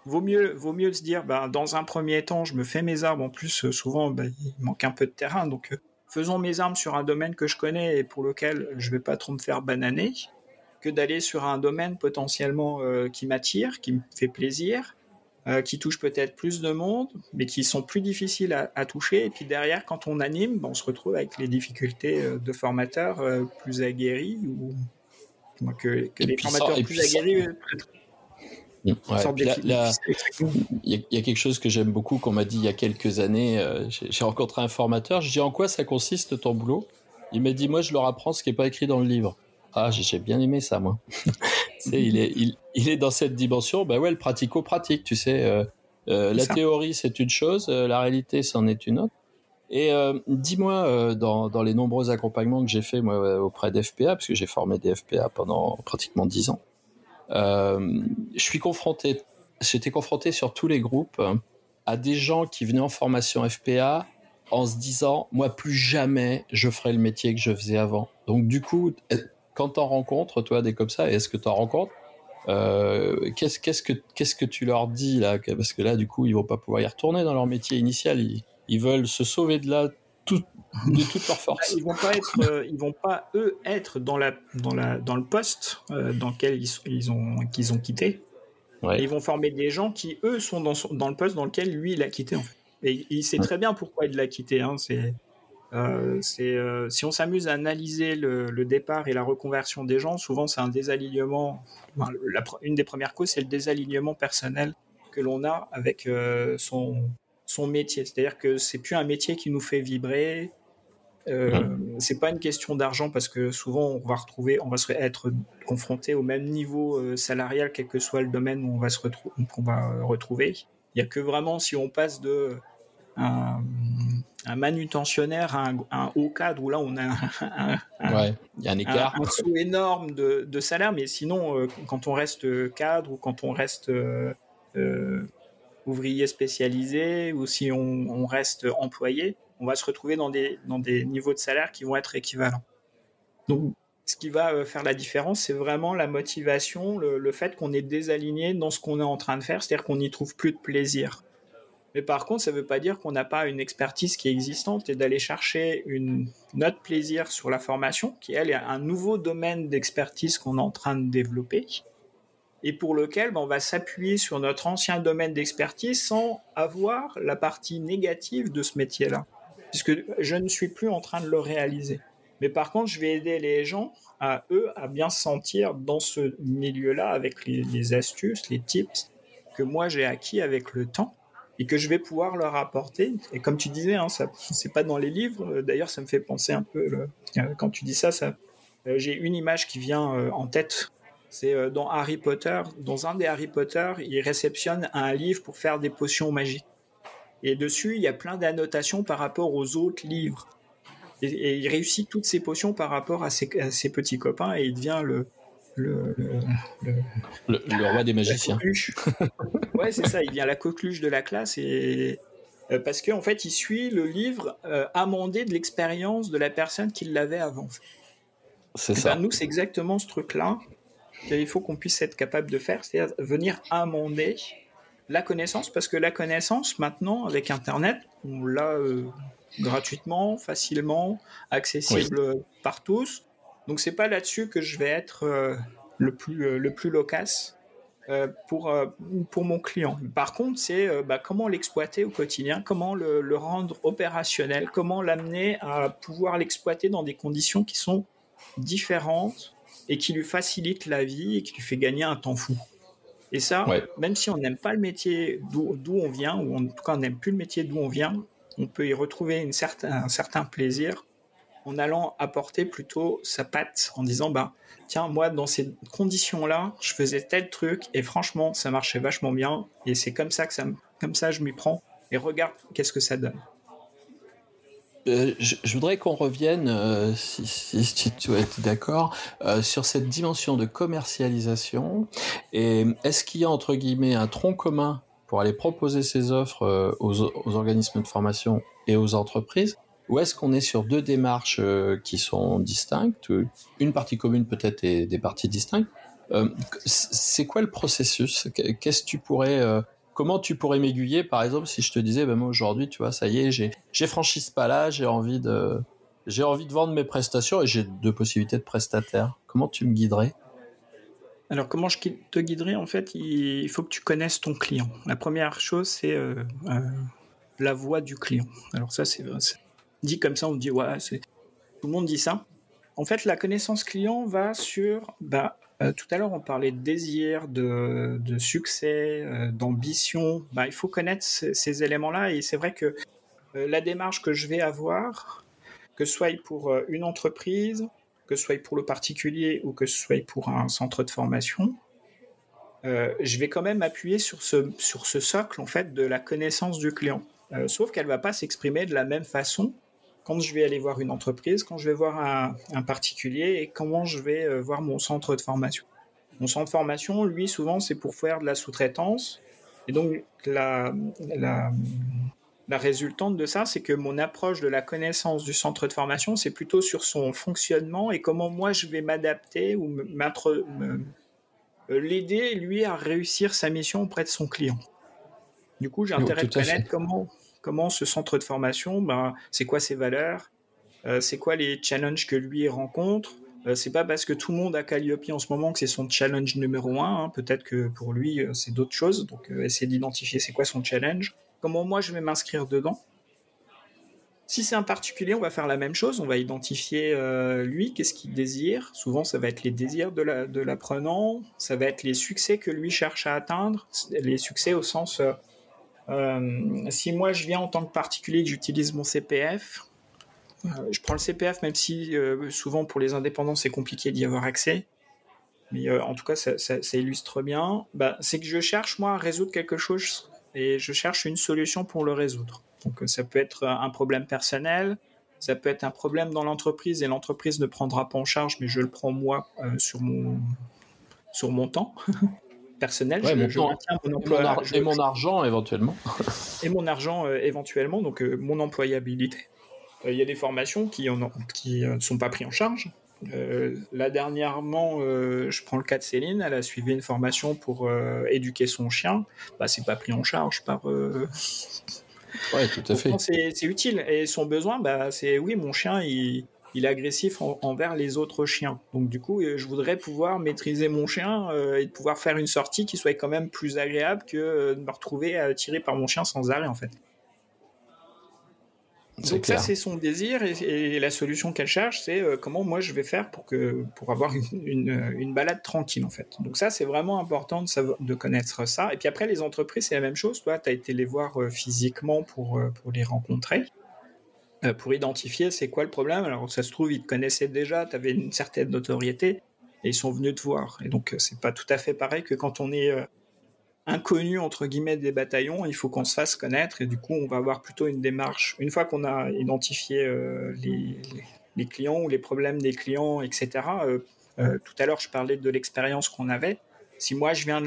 vaut mieux, vaut mieux se dire, bah, dans un premier temps, je me fais mes armes. En plus, souvent, bah, il manque un peu de terrain, donc faisons mes armes sur un domaine que je connais et pour lequel je vais pas trop me faire bananer, que d'aller sur un domaine potentiellement qui m'attire, qui me fait plaisir, qui touche peut-être plus de monde, mais qui sont plus difficiles à, toucher. Et puis derrière, quand on anime, bah, on se retrouve avec les difficultés de formateurs plus aguerris ou que, les formateurs plus aguerris il y, a quelque chose que j'aime beaucoup qu'on m'a dit il y a quelques années. Euh, j'ai rencontré un formateur. Je dis en quoi ça consiste ton boulot? Il m'a dit moi je leur apprends ce qui est pas écrit dans le livre. Ah j'ai bien aimé ça moi. il est il, est dans cette dimension. Bah ouais le pratico-pratique. Tu sais euh, euh, la théorie c'est une chose, la réalité c'en est une autre. Et dis-moi, dans, dans, les nombreux accompagnements que j'ai fait moi auprès d'FPA, parce que j'ai formé des FPA pendant pratiquement dix ans, euh, je suis confronté, j'étais confronté sur tous les groupes hein, à des gens qui venaient en formation FPA en se disant moi plus jamais je ferai le métier que je faisais avant. Donc du coup, quand t'en rencontres toi des comme ça, est-ce que t'en rencontres euh, qu'est-ce qu'est-ce que qu'est-ce que tu leur dis là Parce que là, du coup, ils vont pas pouvoir y retourner dans leur métier initial. Ils, ils veulent se sauver de là tout, de toute leur force. Ils vont pas être, euh, ils vont pas eux être dans la dans la dans le poste euh, dans lequel ils, ils ont qu'ils ont quitté. ils vont former des gens qui eux sont dans dans le poste dans lequel lui il a quitté en fait. Et il sait très bien pourquoi il l'a quitté. Hein. C'est euh, c'est si on s'amuse à analyser le, le, départ et la reconversion des gens, souvent c'est un désalignement. une des premières causes, c'est le désalignement personnel que l'on a avec son son métier. C'est-à-dire que c'est plus un métier qui nous fait vibrer. Euh, mhm. C'est pas une question d'argent parce que souvent on va retrouver, on va se être confronté au même niveau euh, salarial quel que soit le domaine où on va se retrouver, qu'on va retrouver. Il y a que vraiment si on passe de un, manutentionnaire à un, haut cadre où là on a un, un, y a un écart, un, saut énorme de, de, salaire, mais sinon euh, quand on reste cadre ou quand on reste euh, ouvrier spécialisé ou si on, reste employé, on va se retrouver dans des, dans des niveaux de salaire qui vont être équivalents. Donc, ce qui va euh, faire la différence, c'est vraiment la motivation, le, fait qu'on est désaligné dans ce qu'on est en train de faire, c'est-à-dire qu'on n'y trouve plus de plaisir. Mais par contre, ça ne veut pas dire qu'on n'a pas une expertise qui est existante et d'aller chercher une note plaisir sur la formation, qui elle est un nouveau domaine d'expertise qu'on est en train de développer et pour lequel ben, on va s'appuyer sur notre ancien domaine d'expertise sans avoir la partie négative de ce métier-là, puisque je ne suis plus en train de le réaliser. Mais par contre, je vais aider les gens à eux à bien se sentir dans ce milieu-là avec les, astuces, les tips que moi j'ai acquis avec le temps et que je vais pouvoir leur apporter. Et comme tu disais, hein, ça c'est pas dans les livres. D'ailleurs, ça me fait penser un peu quand tu dis ça, ça j'ai une image qui vient en tête. C'est dans Harry Potter. Dans un des Harry Potter, il réceptionne un livre pour faire des potions magiques. Et dessus, il y a plein d'annotations par rapport aux autres livres. Et, il réussit toutes ses potions par rapport à ses, petits copains et il devient le, le, le, roi des magiciens. ouais, c'est ça, il devient la coqueluche de la classe et euh, parce qu'en en fait, il suit le livre euh, amendé de l'expérience de la personne qui l'avait avant. C'est ça. Ben, nous, c'est exactement ce truc-là qu'il faut qu'on puisse être capable de faire, c'est-à-dire venir amender la connaissance, parce que la connaissance, maintenant, avec Internet, on l'a euh, gratuitement, facilement, accessible par tous. Donc, c'est pas là-dessus que je vais être le, plus, le plus loquace pour, pour mon client. Par contre, c'est bah, comment l'exploiter au quotidien, comment le, le rendre opérationnel, comment l'amener à pouvoir l'exploiter dans des conditions qui sont différentes et qui lui facilitent la vie et qui lui fait gagner un temps fou. Et ça, même si on n'aime pas le métier d'où on vient, ou en tout cas on n'aime plus le métier d'où on vient, on peut y retrouver une certain, un certain plaisir en allant apporter plutôt sa patte, en disant, bah, tiens, moi, dans ces conditions-là, je faisais tel truc, et franchement, ça marchait vachement bien, et c'est comme ça que ça, comme ça, je m'y prends, et regarde qu'est-ce que ça donne. Euh, je, voudrais qu'on revienne, euh, si, si, tu es d'accord, euh, sur cette dimension de commercialisation. Et est-ce qu'il y a entre guillemets un tronc commun pour aller proposer ces offres aux, aux, organismes de formation et aux entreprises? Ou est-ce qu'on est sur deux démarches qui sont distinctes? Une partie commune peut-être et des parties distinctes C'est quoi le processus? Qu'est-ce que tu pourrais comment tu pourrais m'aiguiller, par exemple, si je te disais, ben moi aujourd'hui, tu vois, ça y est, j'ai, franchi ce pas-là, j'ai envie de, j'ai envie de vendre mes prestations et j'ai deux possibilités de prestataires. Comment tu me guiderais? Alors, comment je te guiderais En fait, il faut que tu connaisses ton client. La première chose, c'est euh, euh, la voix du client. Alors ça, c'est dit comme ça, on dit ouais, tout le monde dit ça. En fait, la connaissance client va sur bah, euh, tout à l'heure, on parlait de désir, de, succès, euh, d'ambition. Bah, il faut connaître ces, éléments-là et c'est vrai que euh, la démarche que je vais avoir, que ce soit pour une entreprise, que ce soit pour le particulier ou que ce soit pour un centre de formation, je vais quand même appuyer sur ce, sur socle en fait de la connaissance du client. sauf qu'elle ne va pas s'exprimer de la même façon quand je vais aller voir une entreprise, quand je vais voir un, particulier et comment je vais euh, voir mon centre de formation. Mon centre de formation, lui, souvent, c'est pour faire de la sous-traitance. Et donc, la, la, la résultante de ça, c'est que mon approche de la connaissance du centre de formation, c'est plutôt sur son fonctionnement et comment moi je vais m'adapter ou euh, l'aider, lui, à réussir sa mission auprès de son client. Du coup, j'ai intérêt de connaître comment, comment ce centre de formation, ben, c'est quoi ses valeurs, euh, c'est quoi les challenges que lui rencontre. Euh, c'est pas parce que tout le monde a Calliope en ce moment que c'est son challenge numéro un. Hein. Peut-être que pour lui, euh, c'est d'autres choses. Donc, essayer d'identifier c'est quoi son challenge. Comment moi, je vais m'inscrire dedans. Si c'est un particulier, on va faire la même chose. On va identifier lui, qu'est-ce qu'il désire. Souvent, ça va être les désirs de l'apprenant. ça va être les succès que lui cherche à atteindre. Les succès au sens euh, si moi je viens en tant que particulier que j'utilise mon CPF, euh, je prends le CPF même si euh, souvent pour les indépendants c'est compliqué d'y avoir accès. Mais en tout cas, ça, illustre bien. Bah, c'est que je cherche moi à résoudre quelque chose et je cherche une solution pour le résoudre. Donc ça peut être un problème personnel, ça peut être un problème dans l'entreprise et l'entreprise ne prendra pas en charge, mais je le prends moi sur mon sur mon temps. personnel. je, mon, emploi, et mon argent éventuellement. et mon argent euh, éventuellement, donc euh, mon employabilité. Euh, il y a des formations qui ne qui, sont pas prises en charge. là dernièrement, je prends le cas de Céline, elle a suivi une formation pour éduquer son chien. Bah, c'est pas pris en charge par. Ouais, tout à fait. C'est utile. Et son besoin, bah, c'est oui, mon chien, il, il est agressif envers les autres chiens. Donc du coup, euh, je voudrais pouvoir maîtriser mon chien euh, et pouvoir faire une sortie qui soit quand même plus agréable que euh, de me retrouver tiré par mon chien sans arrêt en fait. Donc ça, c'est son désir et, la solution qu'elle cherche, c'est euh, comment moi je vais faire pour que pour avoir une, une, balade tranquille en fait. Donc ça, c'est vraiment important de, savoir, de connaître ça. Et puis après, les entreprises, c'est la même chose. Toi, tu as été les voir physiquement pour, pour les rencontrer, pour identifier c'est quoi le problème. Alors ça se trouve, ils te connaissaient déjà, tu avais une certaine notoriété et ils sont venus te voir. Et donc c'est pas tout à fait pareil que quand on est inconnu entre guillemets des bataillons, il faut qu'on se fasse connaître et du coup on va avoir plutôt une démarche. Une fois qu'on a identifié euh, les, clients ou les problèmes des clients, etc. Euh, euh, tout à l'heure je parlais de l'expérience qu'on avait. Si moi je viens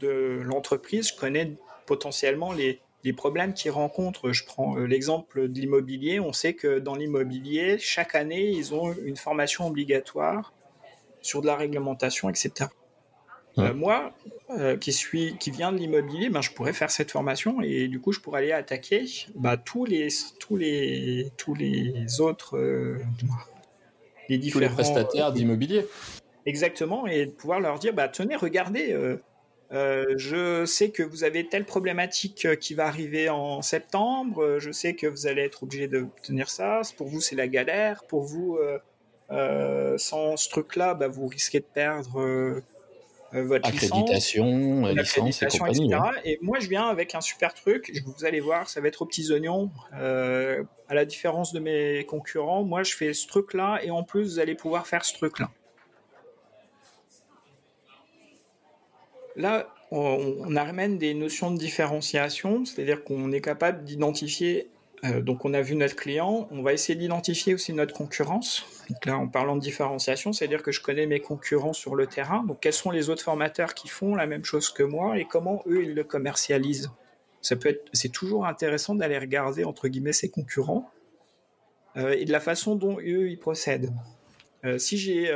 de l'entreprise, je connais potentiellement les, les problèmes qu'ils rencontrent. Je prends l'exemple de l'immobilier. On sait que dans l'immobilier, chaque année, ils ont une formation obligatoire sur de la réglementation, etc. Euh, moi, euh, qui suis, qui vient de l'immobilier, ben, je pourrais faire cette formation et du coup, je pourrais aller attaquer bah, tous les, tous les, tous les autres, euh, les différents prestataires d'immobilier. Exactement, et pouvoir leur dire, bah, tenez, regardez. Je sais que vous avez telle problématique qui va arriver en septembre. Je sais que vous allez être obligé de tenir ça. Pour vous, c'est la galère. Pour vous, sans ce truc-là, bah, vous risquez de perdre euh, votre accréditation, licence, et, compagnie, etc. Et moi, je viens avec un super truc. Vous allez voir, ça va être aux petits oignons. Euh, à la différence de mes concurrents, moi, je fais ce truc-là et en plus, vous allez pouvoir faire ce truc-là. Là, on, on amène des notions de différenciation, c'est-à-dire qu'on est capable d'identifier euh, donc on a vu notre client, on va essayer d'identifier aussi notre concurrence. Donc là, en parlant de différenciation, c'est-à-dire que je connais mes concurrents sur le terrain. Donc quels sont les autres formateurs qui font la même chose que moi et comment eux ils le commercialisent? C'est toujours intéressant d'aller regarder entre guillemets ses concurrents euh, et de la façon dont eux ils procèdent. Euh, si j'ai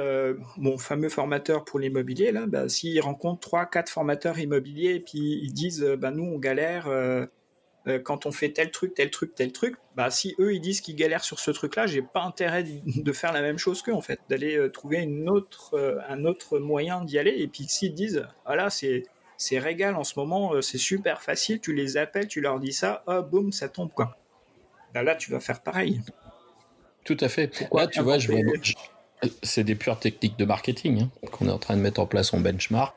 mon fameux formateur pour l'immobilier là, bah, s'il rencontre trois, quatre formateurs immobiliers et puis ils disent, bah, nous on galère euh, quand on fait tel truc, tel truc, tel truc, bah si eux ils disent qu'ils galèrent sur ce truc-là, j'ai pas intérêt de faire la même chose qu'eux en fait, d'aller euh, trouver une autre, euh, un autre moyen d'y aller. Et puis s'ils disent, voilà, ah c'est c'est régal en ce moment, c'est super facile, tu les appelles, tu leur dis ça, oh boum, ça tombe quoi. Bah, là, tu vas faire pareil. Tout à fait. Pourquoi tu vois, je c'est des pures techniques de marketing hein, qu'on est en train de mettre en place en benchmark.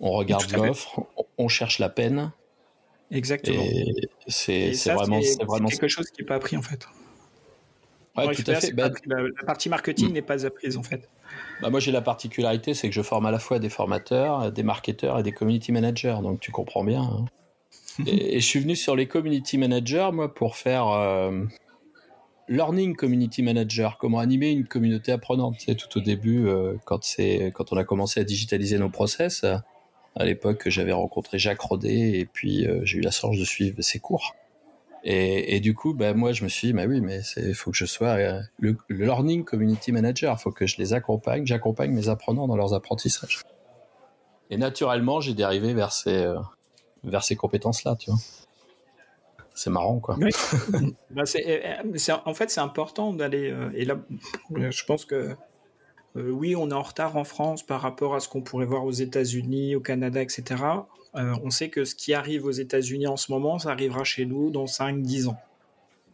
On regarde l'offre, on cherche la peine, Exactement. c'est vraiment, vraiment quelque chose qui n'est pas appris en fait. Ouais, tout à fait. Bah, la, partie marketing hmm. n'est pas apprise en fait. Bah moi j'ai la particularité, c'est que je forme à la fois des formateurs, des marketeurs et des community managers, donc tu comprends bien. Hein. et, je suis venu sur les community managers moi pour faire euh, learning community manager, comment animer une communauté apprenante. C'est tout au début euh, quand on a commencé à digitaliser nos process à l'époque, j'avais rencontré Jacques Rodet et puis euh, j'ai eu la chance de suivre ses cours. Et, du coup, bah, moi, je me suis dit, bah oui, mais il faut que je sois euh, le, learning community manager. Il faut que je les accompagne, j'accompagne mes apprenants dans leurs apprentissages. Et naturellement, j'ai dérivé vers ces, vers ces compétences-là, tu vois. C'est marrant, quoi. bah, en fait, c'est important d'aller. et là, je pense que euh, oui, on est en retard en France par rapport à ce qu'on pourrait voir aux États-Unis, au Canada, etc. Euh, on sait que ce qui arrive aux États-Unis en ce moment, ça arrivera chez nous dans 5-10 ans.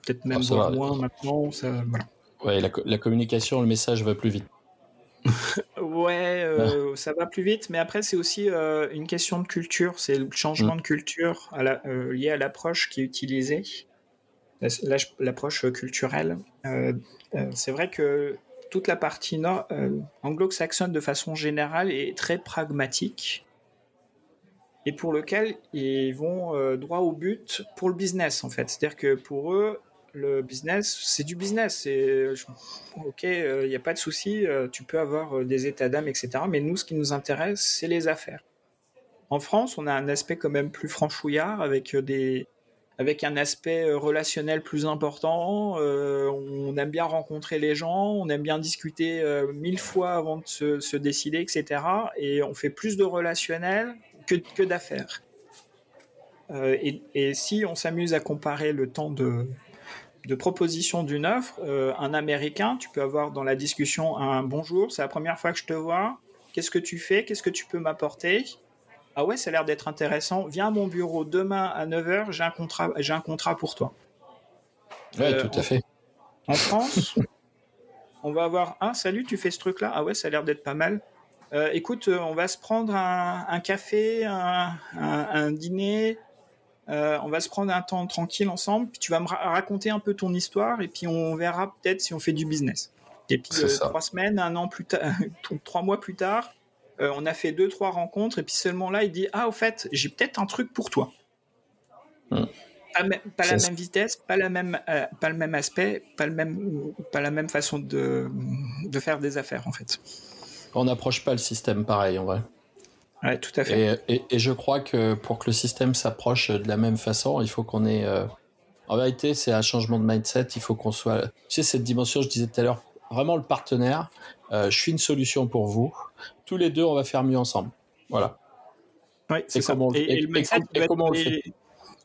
Peut-être même ah, moins maintenant. Ouais, la, communication, le message va plus vite. Ouais, euh, ça va plus vite, mais après c'est aussi une question de culture, c'est le changement mm. de culture lié à l'approche qui est utilisée, l'approche culturelle. c'est vrai que toute la partie nord, euh, anglo-saxonne de façon générale est très pragmatique et pour lequel ils vont euh, droit au but pour le business en fait. C'est-à-dire que pour eux, le business, c'est du business. Ok, il euh, n'y a pas de souci, tu peux avoir des états d'âme, etc. Mais nous, ce qui nous intéresse, c'est les affaires. En France, on a un aspect quand même plus franchouillard avec des avec un aspect euh, relationnel plus important. Euh, on aime bien rencontrer les gens, on aime bien discuter euh, mille fois avant de se, décider, etc. Et on fait plus de relationnel que, que d'affaires. Et, si on s'amuse à comparer le temps de, de proposition d'une offre, un Américain, tu peux avoir dans la discussion un bonjour, c'est la première fois que je te vois, qu'est-ce que tu fais, qu'est-ce que tu peux m'apporter? Ah ouais, ça a l'air d'être intéressant. Viens à mon bureau demain à 9h, j'ai un contrat, j'ai un contrat pour toi. Ouais, tout à fait. En France, on va avoir ah salut, tu fais ce truc-là? Ah ouais, ça a l'air d'être pas mal. écoute, on va se prendre un, café, un, dîner. On va se prendre un temps tranquille ensemble. Puis tu vas me raconter un peu ton histoire et puis on verra peut-être si on fait du business. Et puis trois semaines, un an plus tard, trois mois plus tard, on a fait deux trois rencontres et puis seulement là, il dit ah au fait, j'ai peut-être un truc pour toi. Hmm. Pas, la même vitesse, pas, la même, euh, pas le même aspect, pas, le même, pas la même façon de, de faire des affaires en fait. On n'approche pas le système pareil en vrai. Ouais, tout à fait. Et, et, je crois que pour que le système s'approche de la même façon, il faut qu'on ait. Euh, en vérité, c'est un changement de mindset. Il faut qu'on soit. Tu sais, cette dimension, je disais tout à l'heure, vraiment le partenaire. Euh, je suis une solution pour vous. Tous les deux, on va faire mieux ensemble. Voilà. Oui, c'est ça. et, le mindset comment on le fait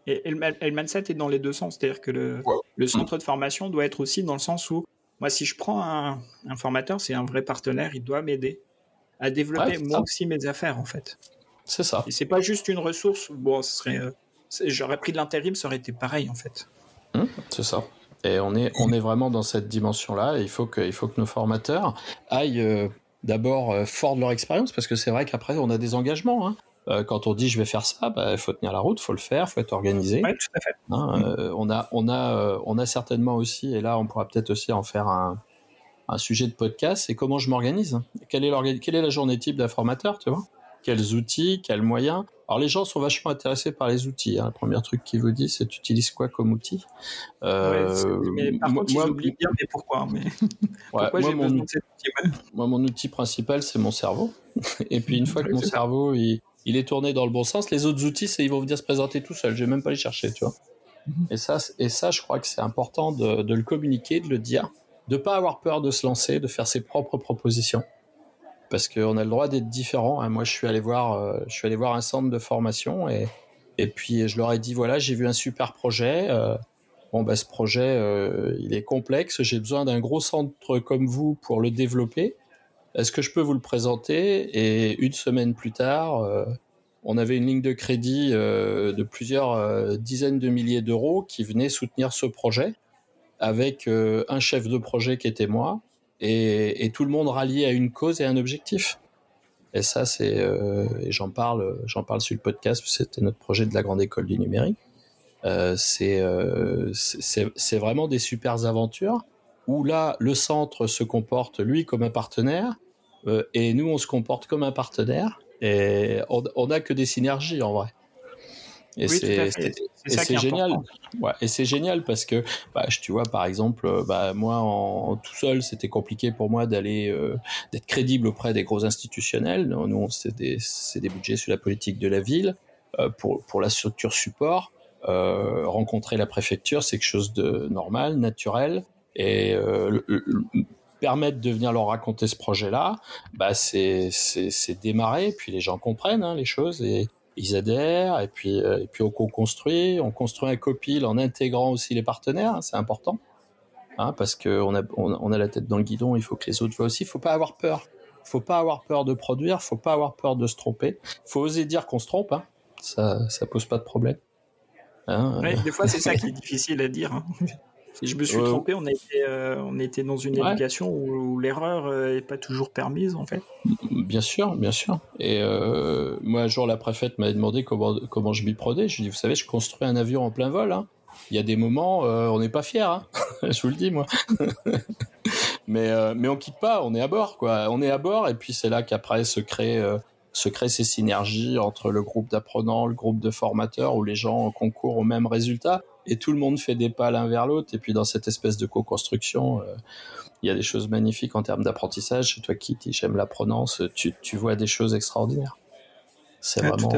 et, le, mindset est dans les deux sens. C'est-à-dire que le, le, centre de formation doit être aussi dans le sens où, moi, si je prends un, un formateur, c'est un vrai partenaire, il doit m'aider à développer moi aussi mes affaires, en fait. C'est ça. Et c'est pas juste une ressource. Bon, ce serait, euh, j'aurais pris de l'intérim, ça aurait été pareil, en fait. Hum, c'est ça. Et on est, on est vraiment dans cette dimension-là. Il faut que, il faut que nos formateurs aillent euh, d'abord euh, fort de leur expérience, parce que c'est vrai qu'après, on a des engagements. Hein. Euh, quand on dit je vais faire ça, bah, il faut tenir la route, il faut le faire, il faut être organisé. Oui, tout à fait. Hein, on, a, on, a, on a certainement aussi, et là on pourra peut-être aussi en faire un, un sujet de podcast, c'est comment je m'organise. Quelle est, quelle est la journée type d'un formateur, tu vois? Quels outils, quels moyens? Alors les gens sont vachement intéressés par les outils. Hein. Le premier truc qu'ils vous disent, c'est tu utilises quoi comme outil? Euh, mais par contre, moi, ils bien mais pourquoi mais Pourquoi de cet outil Moi, mon outil principal, c'est mon cerveau. Et puis une fois que mon cerveau, il, il est tourné dans le bon sens. Les autres outils, ils vont venir se présenter tout seuls. Je vais même pas les chercher, tu vois. Mhm. Et ça, et ça, je crois que c'est important de, le communiquer, de le dire, de pas avoir peur de se lancer, de faire ses propres propositions, parce qu'on a le droit d'être différent. Hein. Moi, je suis allé voir, euh, je suis allé voir un centre de formation et et puis je leur ai dit voilà, j'ai vu un super projet. Euh, bon, bah, ce projet, euh, il est complexe. J'ai besoin d'un gros centre comme vous pour le développer. Est-ce que je peux vous le présenter? Et une semaine plus tard, on avait une ligne de crédit de plusieurs dizaines de milliers d'euros qui venait soutenir ce projet, avec un chef de projet qui était moi, et, tout le monde rallié à une cause et un objectif. Et ça, c'est, et j'en parle, j'en parle sur le podcast. C'était notre projet de la grande école du numérique. c'est, c'est vraiment des super aventures où là, le centre se comporte, lui, comme un partenaire, euh, et nous, on se comporte comme un partenaire, et on n'a que des synergies en vrai. Et c'est génial. Ouais, et c'est génial parce que, bah, tu vois, par exemple, euh, bah, moi, en, tout seul, c'était compliqué pour moi d'aller, euh, d'être crédible auprès des gros institutionnels. Nous, c'est des, des, budgets sur la politique de la ville. pour, pour la structure support, rencontrer la préfecture, c'est quelque chose de normal, naturel. Et euh, permettre de venir leur raconter ce projet-là, bah c'est c'est démarrer, puis les gens comprennent hein, les choses et ils adhèrent, et puis euh, et puis on construit, on construit un copil en intégrant aussi les partenaires, hein, c'est important, hein, parce que on a on, a la tête dans le guidon, il faut que les autres voient aussi, il faut pas avoir peur, faut pas avoir peur de produire, faut pas avoir peur de se tromper, faut oser dire qu'on se trompe, hein, ça ça pose pas de problème. Hein, des fois c'est ça qui est difficile à dire. Si je me suis trompé, on, était, euh, on était dans une éducation où, l'erreur n'est euh, pas toujours permise, en fait. Bien sûr, bien sûr. Et euh, moi, un jour, la préfète m'avait demandé comment, comment je m'y prenais. Je lui ai dit, vous savez, je construis un avion en plein vol. Hein. Il y a des moments, on n'est pas fiers. Hein. je vous le dis, moi. mais, mais on quitte pas, on est à bord, quoi. On est à bord, et puis c'est là qu'après se crée se créent ces synergies entre le groupe d'apprenants, le groupe de formateurs, où les gens concourent au même résultat et tout le monde fait des pas l'un vers l'autre. Et puis dans cette espèce de co-construction, euh, il y a des choses magnifiques en termes d'apprentissage. Toi qui j'aime l'apprenance, tu, tu vois des choses extraordinaires. C'est vraiment,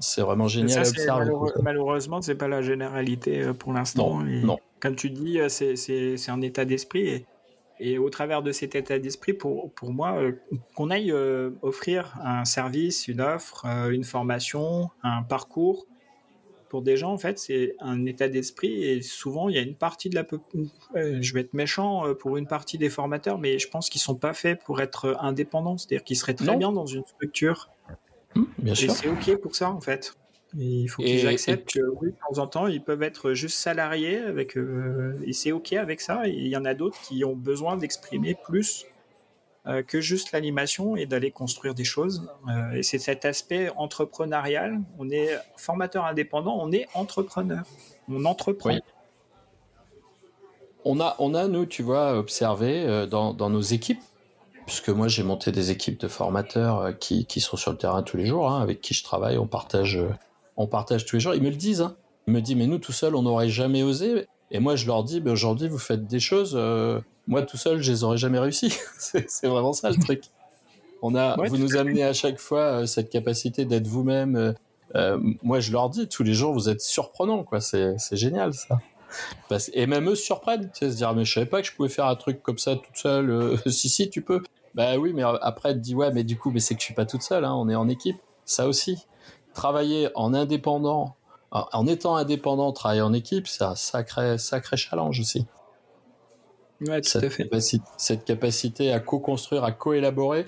c'est vraiment génial ça, à observer. Malheureux, malheureusement, c'est pas la généralité euh, pour l'instant. Non, Comme tu dis, euh, c'est un état d'esprit. Et, et, au travers de cet état d'esprit, pour, pour moi, qu'on aille offrir un service, une offre, une formation, un parcours pour des gens, en fait, c'est un état d'esprit et souvent, il y a une partie de la... Euh, je vais être méchant euh, pour une partie des formateurs, mais je pense qu'ils sont pas faits pour être indépendants, c'est-à-dire qu'ils seraient très bien dans une structure. Mmh, bien sûr. Et c'est OK pour ça, en fait. il faut qu'ils acceptent que oui, de temps en temps, ils peuvent être juste salariés avec, euh, et c'est OK avec ça. Et il y en a d'autres qui ont besoin d'exprimer plus euh, que juste l'animation et d'aller construire des choses. Euh, et c'est cet aspect entrepreneurial. On est formateur indépendant, on est entrepreneur. On entreprend. On a, on a, nous, tu vois, observé dans, dans nos équipes, puisque moi j'ai monté des équipes de formateurs qui, qui, sont sur le terrain tous les jours, hein, avec qui je travaille, on partage on partage tous les jours. Ils me le disent. Hein. Ils me disent, mais nous, tout seul, on n'aurait jamais osé. Et moi, je leur dis, ben, aujourd'hui, vous faites des choses. Euh, moi, tout seul, je les aurais jamais réussi. c'est vraiment ça le truc. On a, vous nous amenez à chaque fois euh, cette capacité d'être vous-même. Euh, moi, je leur dis tous les jours, vous êtes surprenants, quoi. C'est génial ça. et même eux se surprennent, tu sais, se dire, mais je savais pas que je pouvais faire un truc comme ça toute seule. si si, tu peux. Bah oui, mais après, tu te dis ouais, mais du coup, mais c'est que je suis pas toute seule. Hein, on est en équipe. Ça aussi travailler en indépendant, en étant indépendant, travailler en équipe, c'est un sacré, sacré challenge aussi. Ouais, tout cette, à fait. Capacité, cette capacité à co-construire, à co-élaborer.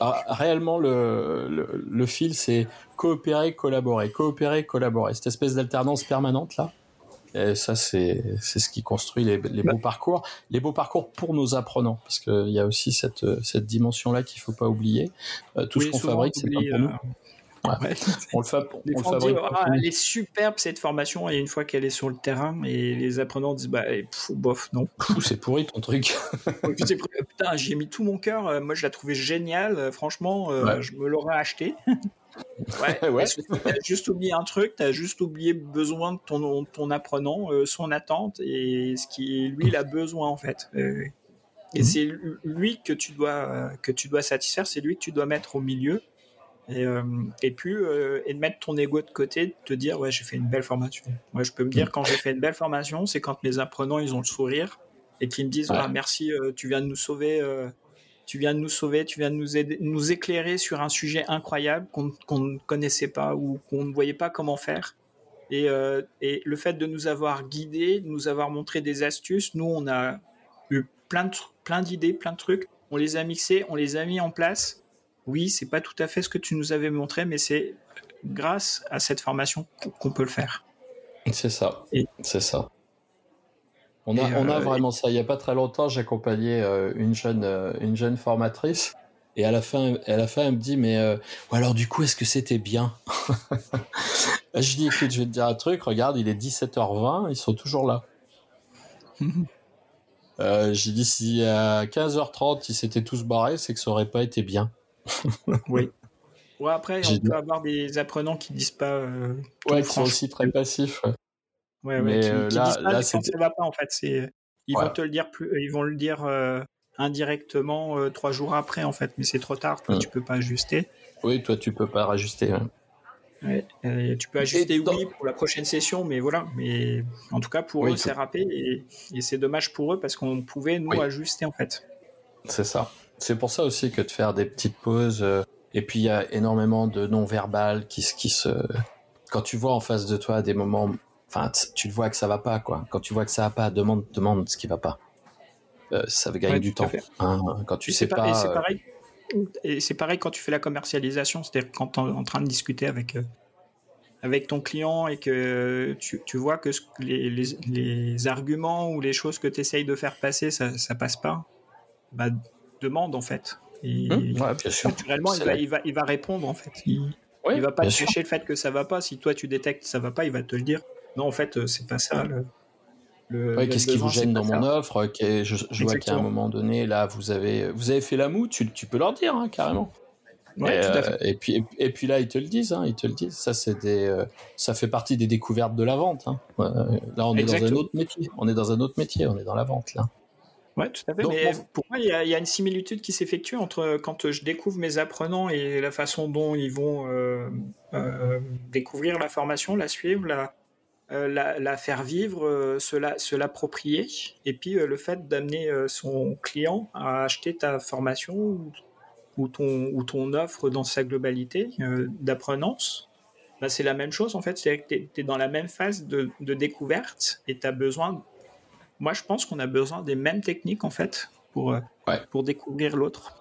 Ah, réellement, le, le, fil, c'est coopérer, collaborer, coopérer, collaborer. Cette espèce d'alternance permanente là. Et ça, c'est ce qui construit les, les, beaux parcours, les beaux parcours pour nos apprenants, parce qu'il y a aussi cette, cette dimension-là qu'il faut pas oublier. Euh, tout ce qu'on fabrique, c'est pas pour nous. Euh, on le, fait, on le fabrique. Ah, elle est superbe cette formation et une fois qu'elle est sur le terrain et les apprenants disent bah eh, bof non. C'est pourri ton truc. Putain j'ai mis tout mon cœur. Euh, moi je la trouvais géniale. Euh, franchement euh, je me l'aurais acheté. ouais. ouais. T'as juste oublié un truc. T'as juste oublié besoin de ton ton apprenant, son attente et ce qui lui il a besoin en fait. et mhm. c'est lui que tu dois que tu dois satisfaire. C'est lui que tu dois mettre au milieu et, euh, et puis euh, et de mettre ton ego de côté, de te dire ouais j'ai fait une belle formation. Moi je peux me dire quand j'ai fait une belle formation, c'est quand mes apprenants ils ont le sourire et qu'ils me disent ah, merci, euh, tu viens de nous sauver, tu viens de nous sauver, tu viens de nous aider, nous éclairer sur un sujet incroyable qu'on ne connaissait pas ou qu'on ne voyait pas comment faire. Et, et le fait de nous avoir guidés, de nous avoir montré des astuces, nous on a eu plein plein d'idées, plein de trucs, on les a mixés, on les a mis en place oui, c'est pas tout à fait ce que tu nous avais montré, mais c'est grâce à cette formation qu'on peut le faire. C'est ça. C'est ça. On a, on a euh, vraiment ça. Il y a pas très longtemps, j'accompagnais euh, une jeune, euh, une jeune formatrice. Et à la fin, à la fin, elle me dit, mais alors du coup, est-ce que c'était bien? Je dis, écoute, je vais te dire un truc. Regarde, il est 17h20, ils sont toujours là. J'ai dit, si à 15h30 ils s'étaient tous barrés, c'est que ça aurait pas été bien oui. Ouais, après, on peut avoir des apprenants qui disent pas. Euh, ouais, qui sont aussi très passifs. Ouais, ouais, qui, euh, là, disent pas là, ça va pas en fait. C'est, ils vont te le dire plus, ils vont le dire euh, indirectement trois jours après en fait, mais c'est trop tard. Toi, tu peux pas ajuster. Oui, toi, tu peux pas rajuster. Ouais, tu peux ajuster oui pour la prochaine session, mais voilà. Mais en tout cas, pour eux, c'est râpé et, et c'est dommage pour eux parce qu'on pouvait nous ajuster en fait. C'est ça. C'est pour ça aussi que de faire des petites pauses. Euh, et puis il y a énormément de non-verbal qui, qui se. Quand tu vois en face de toi des moments, enfin, tu vois que ça va pas, quoi. Quand tu vois que ça va pas, demande, demande ce qui va pas. Euh, ça va gagner du temps. Hein, quand tu sais pas. Et c'est euh, pareil. Et c'est pareil quand tu fais la commercialisation, c'est-à-dire quand tu es en train de discuter avec avec ton client et que tu, tu vois que les, les, les, arguments ou les choses que tu essayes de faire passer, ça, ça passe pas, bah, demande en fait. Et mmh, naturellement, il va, il, va, il va, répondre en fait. Il, il va pas te cacher le fait que ça va pas. Si toi tu détectes que ça va pas, il va te le dire. Non, en fait, euh, c'est pas ça. Le, qu'est-ce qui vous gêne dans mon offre Je, je vois qu'à un moment donné, là, vous avez, vous avez fait la moue, tu, tu peux leur dire hein, carrément. Ouais, et, tout à fait. et, puis, et, puis là, ils te le disent, hein, ils te le disent. Ça, c'est des, euh, ça fait partie des découvertes de la vente. Hein. là, on est dans un autre métier. On est dans un autre métier. On est dans la vente là. Ouais, tout à fait. mais pour moi, il y, a, une similitude qui s'effectue entre quand je découvre mes apprenants et la façon dont ils vont euh, euh, découvrir la formation, la suivre, la, euh, la, faire vivre, se l'approprier, et puis le fait d'amener son client à acheter ta formation ou, ton, ou ton offre dans sa globalité d'apprenance. Bah, c'est la même chose en fait, c'est que tu es, dans la même phase de, de découverte et tu as besoin moi, je pense qu'on a besoin des mêmes techniques en fait pour, euh, pour découvrir l'autre.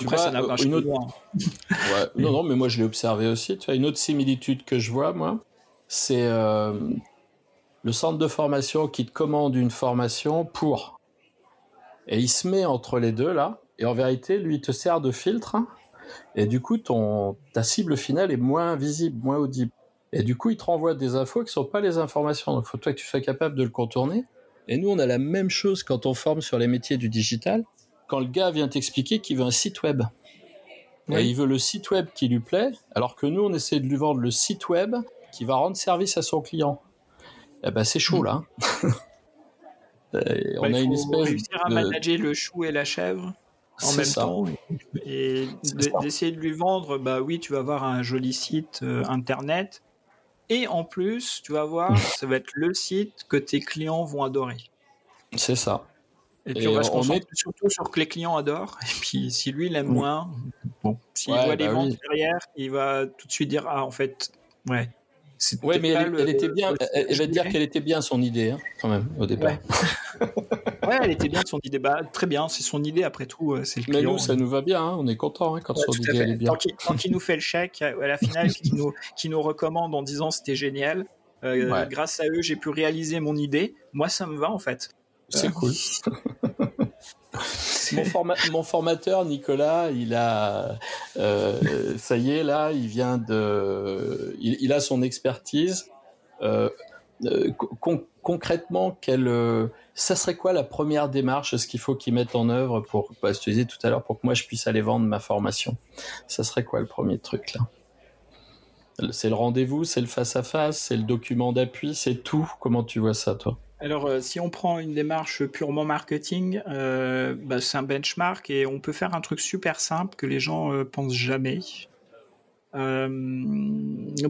Après, ça n'a pas une autre... ouais, non, non, mais moi je l'ai observé aussi. Tu vois, une autre similitude que je vois, moi, c'est le centre de formation qui te commande une formation pour. Et il se met entre les deux là, et en vérité, lui, il te sert de filtre, et du coup, ton, ta cible finale est moins visible, moins audible. Et du coup, il te renvoie des infos qui sont pas les informations. Donc, il faut toi que tu sois capable de le contourner. Et nous, on a la même chose quand on forme sur les métiers du digital. Quand le gars vient t'expliquer qu'il veut un site web. Et il veut le site web qui lui plaît, alors que nous, on essaie de lui vendre le site web qui va rendre service à son client eh ben c'est chaud là. on bah, a une espèce réussir à manager le chou et la chèvre en même temps et d'essayer de lui vendre bah oui tu vas avoir un joli site euh, internet et en plus tu vas voir ça va être le site que tes clients vont adorer c'est ça et puis on va se concentrer surtout sur que les clients adorent et puis si lui il aime moins bon s'il les bah vendre derrière il va tout de suite dire ah en fait ouais oui, mais elle, était bien. Elle, va te dire qu'elle était bien son idée, hein, quand même, au départ. Ouais. elle était bien son idée. Bah, très bien, c'est son idée après tout. Euh, c'est le mais nous, ça nous va bien. Hein, on est content hein, quand son idée est bien. Tant qu'il nous fait le chèque à la finale, qui nous, qui nous recommande en disant c'était génial. Euh, grâce à eux, j'ai pu réaliser mon idée. Moi, ça me va en fait. C'est cool. mon, formateur Nicolas, il a, euh, ça y est là, il vient de, il, a son expertise. Euh, euh, concrètement, quelle, ça serait quoi la première démarche, ce qu'il faut qu'il mette en œuvre pour, bah, je disais tout à l'heure, pour que moi je puisse aller vendre ma formation? Ça serait quoi le premier truc là? C'est le rendez-vous, c'est le face à face, c'est le document d'appui, c'est tout? Comment tu vois ça, toi? Alors, euh, si on prend une démarche purement marketing, euh, bah, c'est un benchmark et on peut faire un truc super simple que les gens euh, pensent jamais.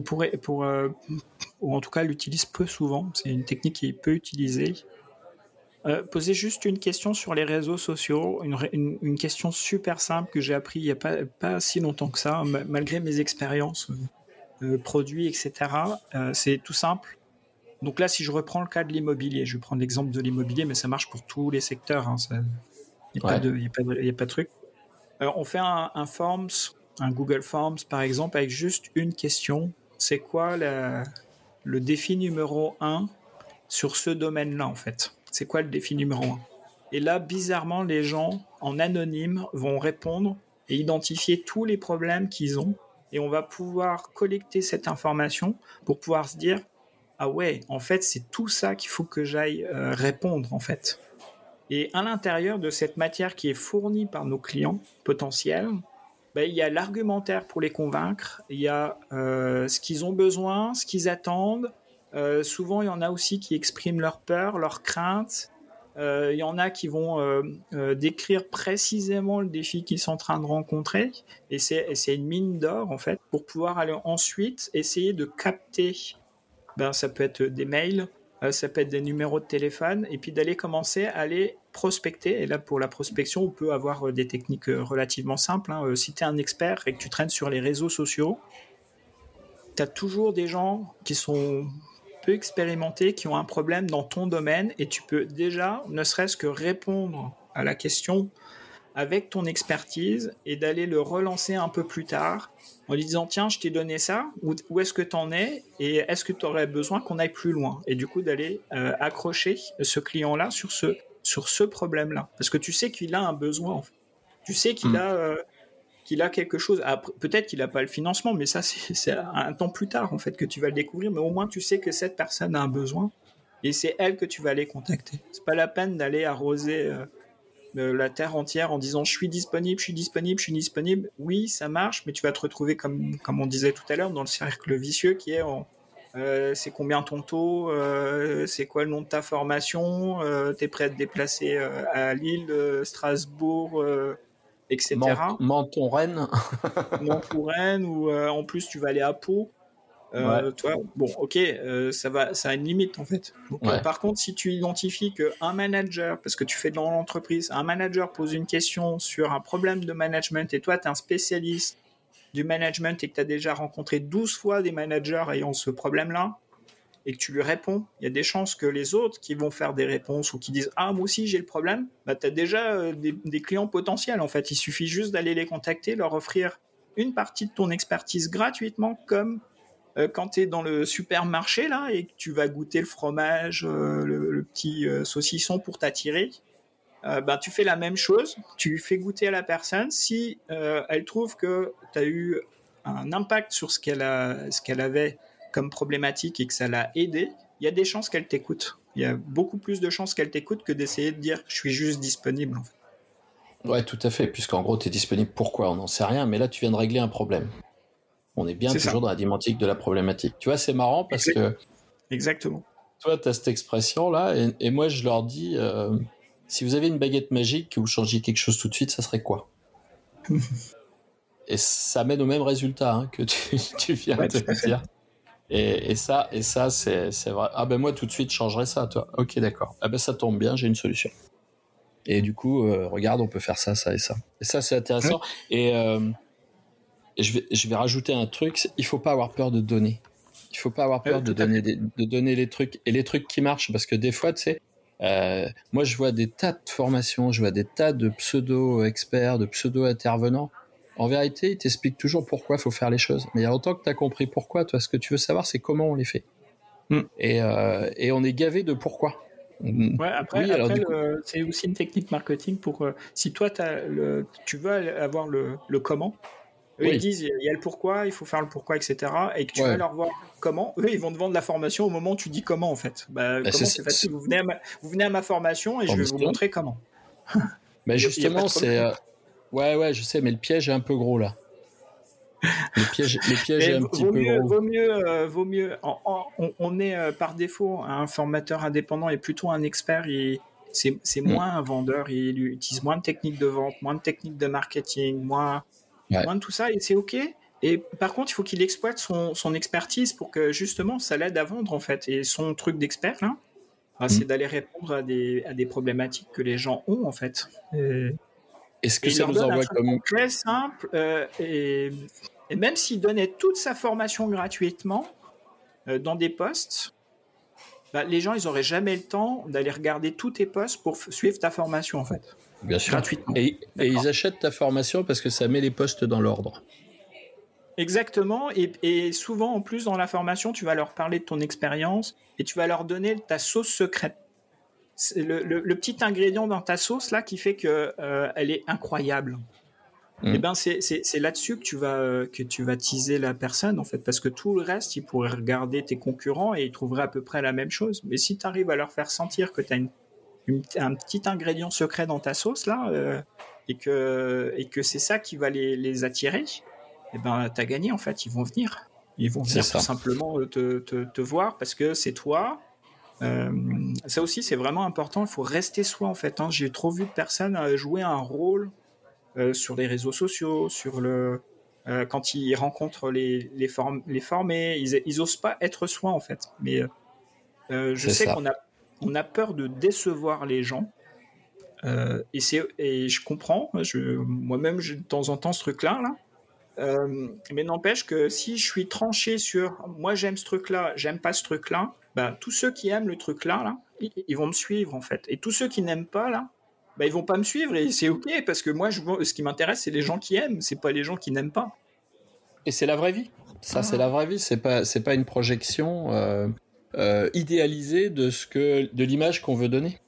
pour, pour ou en tout cas l'utilise peu souvent. C'est une technique qui est peu utilisée. Poser juste une question sur les réseaux sociaux, une, une, question super simple que j'ai appris il n'y a pas, pas si longtemps que ça, malgré mes expériences produits, etc. c'est tout simple donc là, si je reprends le cas de l'immobilier, je vais prendre l'exemple de l'immobilier, mais ça marche pour tous les secteurs. Hein, il n'y a, a, pas de truc. on fait un, Forms, un Google Forms par exemple, avec juste une question. C'est quoi le défi numéro 1 sur ce domaine-là, en fait? C'est quoi le défi numéro 1 Et là, bizarrement, les gens, en anonyme, vont répondre et identifier tous les problèmes qu'ils ont. Et on va pouvoir collecter cette information pour pouvoir se dire, ah ouais, en fait, c'est tout ça qu'il faut que j'aille euh, répondre, en fait. Et à l'intérieur de cette matière qui est fournie par nos clients potentiels, ben, il y a l'argumentaire pour les convaincre, il y a euh, ce qu'ils ont besoin, ce qu'ils attendent. Euh, souvent, il y en a aussi qui expriment leur peur, leurs craintes. il y en a qui vont décrire précisément le défi qu'ils sont en train de rencontrer. Et c'est une mine d'or, en fait, pour pouvoir aller ensuite essayer de capter ben, ça peut être des mails, euh, ça peut être des numéros de téléphone, et puis d'aller commencer à aller prospecter. Et là, pour la prospection, on peut avoir euh, des techniques euh, relativement simples. Hein. Si tu es un expert et que tu traînes sur les réseaux sociaux, tu as toujours des gens qui sont peu expérimentés, qui ont un problème dans ton domaine, et tu peux déjà, ne serait-ce que répondre à la question avec ton expertise et d'aller le relancer un peu plus tard en lui disant tiens je t'ai donné ça où, est-ce que tu en es et est-ce que tu aurais besoin qu'on aille plus loin? Et du coup d'aller euh, accrocher ce client là sur ce sur ce problème là parce que tu sais qu'il a un besoin en fait. tu sais qu'il mm. a euh, qu'il a quelque chose. Peut-être qu'il n'a pas le financement mais ça c'est un temps plus tard en fait que tu vas le découvrir. Mais au moins tu sais que cette personne a un besoin et c'est elle que tu vas aller contacter. C'est pas la peine d'aller arroser euh, la terre entière en disant je suis disponible, je suis disponible, je suis disponible. Oui, ça marche, mais tu vas te retrouver comme comme on disait tout à l'heure dans le cercle vicieux qui est euh, c'est combien ton taux, euh, c'est quoi le nom de ta formation, euh, tu es prêt à te déplacer à Lille, Strasbourg, etc. Menton-Rennes. Menton-Rennes, ou en plus tu vas aller à Pau. Euh, bon, ok, euh, ça va, ça a une limite en fait. Euh, par contre, si tu identifies qu'un manager, parce que tu fais dans l'entreprise, un manager pose une question sur un problème de management et toi, tu es un spécialiste du management et que tu as déjà rencontré 12 fois des managers ayant ce problème-là, et que tu lui réponds, il y a des chances que les autres qui vont faire des réponses ou qui disent Ah, moi aussi j'ai le problème, bah, tu as déjà euh, des, clients potentiels en fait. Il suffit juste d'aller les contacter, leur offrir une partie de ton expertise gratuitement, comme euh, quand tu es dans le supermarché là et que tu vas goûter le fromage, euh, le, petit saucisson pour t'attirer. Ben, tu fais la même chose, tu fais goûter à la personne. Si elle trouve que tu as eu un impact sur ce qu'elle ce qu'elle avait comme problématique et que ça l'a aidé, il y a des chances qu'elle t'écoute. Il y a beaucoup plus de chances qu'elle t'écoute que d'essayer de dire je suis juste disponible. En fait. Ouais, tout à fait, puisqu'en gros, tu es disponible pourquoi? On n'en sait rien, mais là, tu viens de régler un problème. On est bien toujours dans la dimentique de la problématique. Tu vois, c'est marrant parce que. Exactement. Toi, tu as cette expression-là, et, moi, je leur dis euh, si vous avez une baguette magique, que vous changiez quelque chose tout de suite, ça serait quoi? Et ça mène au même résultat hein, que tu, viens de dire. Et, ça, et ça, c'est, vrai. Ah ben moi tout de suite, je changerais ça, toi. Ok, d'accord. Ah ben ça tombe bien, j'ai une solution. Et du coup, euh, regarde, on peut faire ça, ça et ça. Et ça, c'est intéressant. Et, euh, je vais, je vais rajouter un truc. Il faut pas avoir peur de donner. Il faut pas avoir peur de donner, de donner les trucs et les trucs qui marchent parce que des fois, tu sais, euh, moi, je vois des tas de formations, je vois des tas de pseudo experts, de pseudo intervenants en vérité, il t'explique toujours pourquoi il faut faire les choses. Mais il y a longtemps que tu as compris pourquoi. Toi, ce que tu veux savoir, c'est comment on les fait. Hmm. Euh, et, on est gavé de pourquoi. Ouais, après, c'est aussi une technique marketing pour. Euh, si toi, le, tu veux avoir le, comment, eux, ils disent il y a le pourquoi, il faut faire le pourquoi, etc. Et que tu vas leur voir comment, eux, ils vont te vendre la formation au moment où tu dis comment, en fait. Bah, bah comment, c'est facile. Vous venez, à ma, vous venez à ma formation et je vais vous montrer comment. Mais justement, c'est. Ouais, ouais, je sais, mais le piège est un peu gros là. Le piège, le piège est un petit peu gros. Vaut mieux, euh, vaut mieux. on, est euh, par défaut un formateur indépendant et plutôt un expert. c'est, mm. moins un vendeur. Il utilise moins de techniques de vente, moins de techniques de marketing, moins, moins de tout ça. Et c'est ok. Et par contre, il faut qu'il exploite son, son, expertise pour que justement ça l'aide à vendre en fait. Et son truc d'expert là, bah, c'est mm. d'aller répondre à des, à des problématiques que les gens ont en fait. Et est-ce que ça nous envoie comme très simple euh, et, même s'il donnait toute sa formation gratuitement euh, dans des postes, bah, les gens ils auraient jamais le temps d'aller regarder tous tes postes pour suivre ta formation en fait. Bien sûr. Gratuitement. Et, ils achètent ta formation parce que ça met les postes dans l'ordre. Exactement. Et, et, souvent, en plus, dans la formation, tu vas leur parler de ton expérience et tu vas leur donner ta sauce secrète le, le, petit ingrédient dans ta sauce là qui fait que euh, elle est incroyable. Mm. Et eh ben c'est là-dessus que tu vas euh, que tu vas teaser la personne en fait parce que tout le reste ils pourraient regarder tes concurrents et ils trouveraient à peu près la même chose. Mais si tu arrives à leur faire sentir que tu as une, un petit ingrédient secret dans ta sauce là euh, et que et que c'est ça qui va les, les attirer, et eh ben t'as gagné en fait. Ils vont venir. Ils vont venir tout simplement te, te, te voir parce que c'est toi, euh, ça aussi, c'est vraiment important. Il faut rester soi, en fait. Hein. J'ai trop vu de personnes euh, jouer un rôle euh, sur les réseaux sociaux, sur le quand ils rencontrent les les, les formés, ils, ils osent pas être soi, en fait. Mais je sais qu'on a on a peur de décevoir les gens. et c'est et je comprends. Moi-même, j'ai de temps en temps ce truc-là. Là. Mais n'empêche que si je suis tranché sur moi j'aime ce truc-là, j'aime pas ce truc-là, bah, tous ceux qui aiment le truc là, ils vont me suivre en fait. Et tous ceux qui n'aiment pas là, bah, ils vont pas me suivre et c'est ok parce que moi, je, ce qui m'intéresse, c'est les gens qui aiment, c'est pas les gens qui n'aiment pas. Et c'est la vraie vie. Ça, c'est la vraie vie. C'est pas, c'est pas une projection euh, euh, idéalisée de ce que, de l'image qu'on veut donner.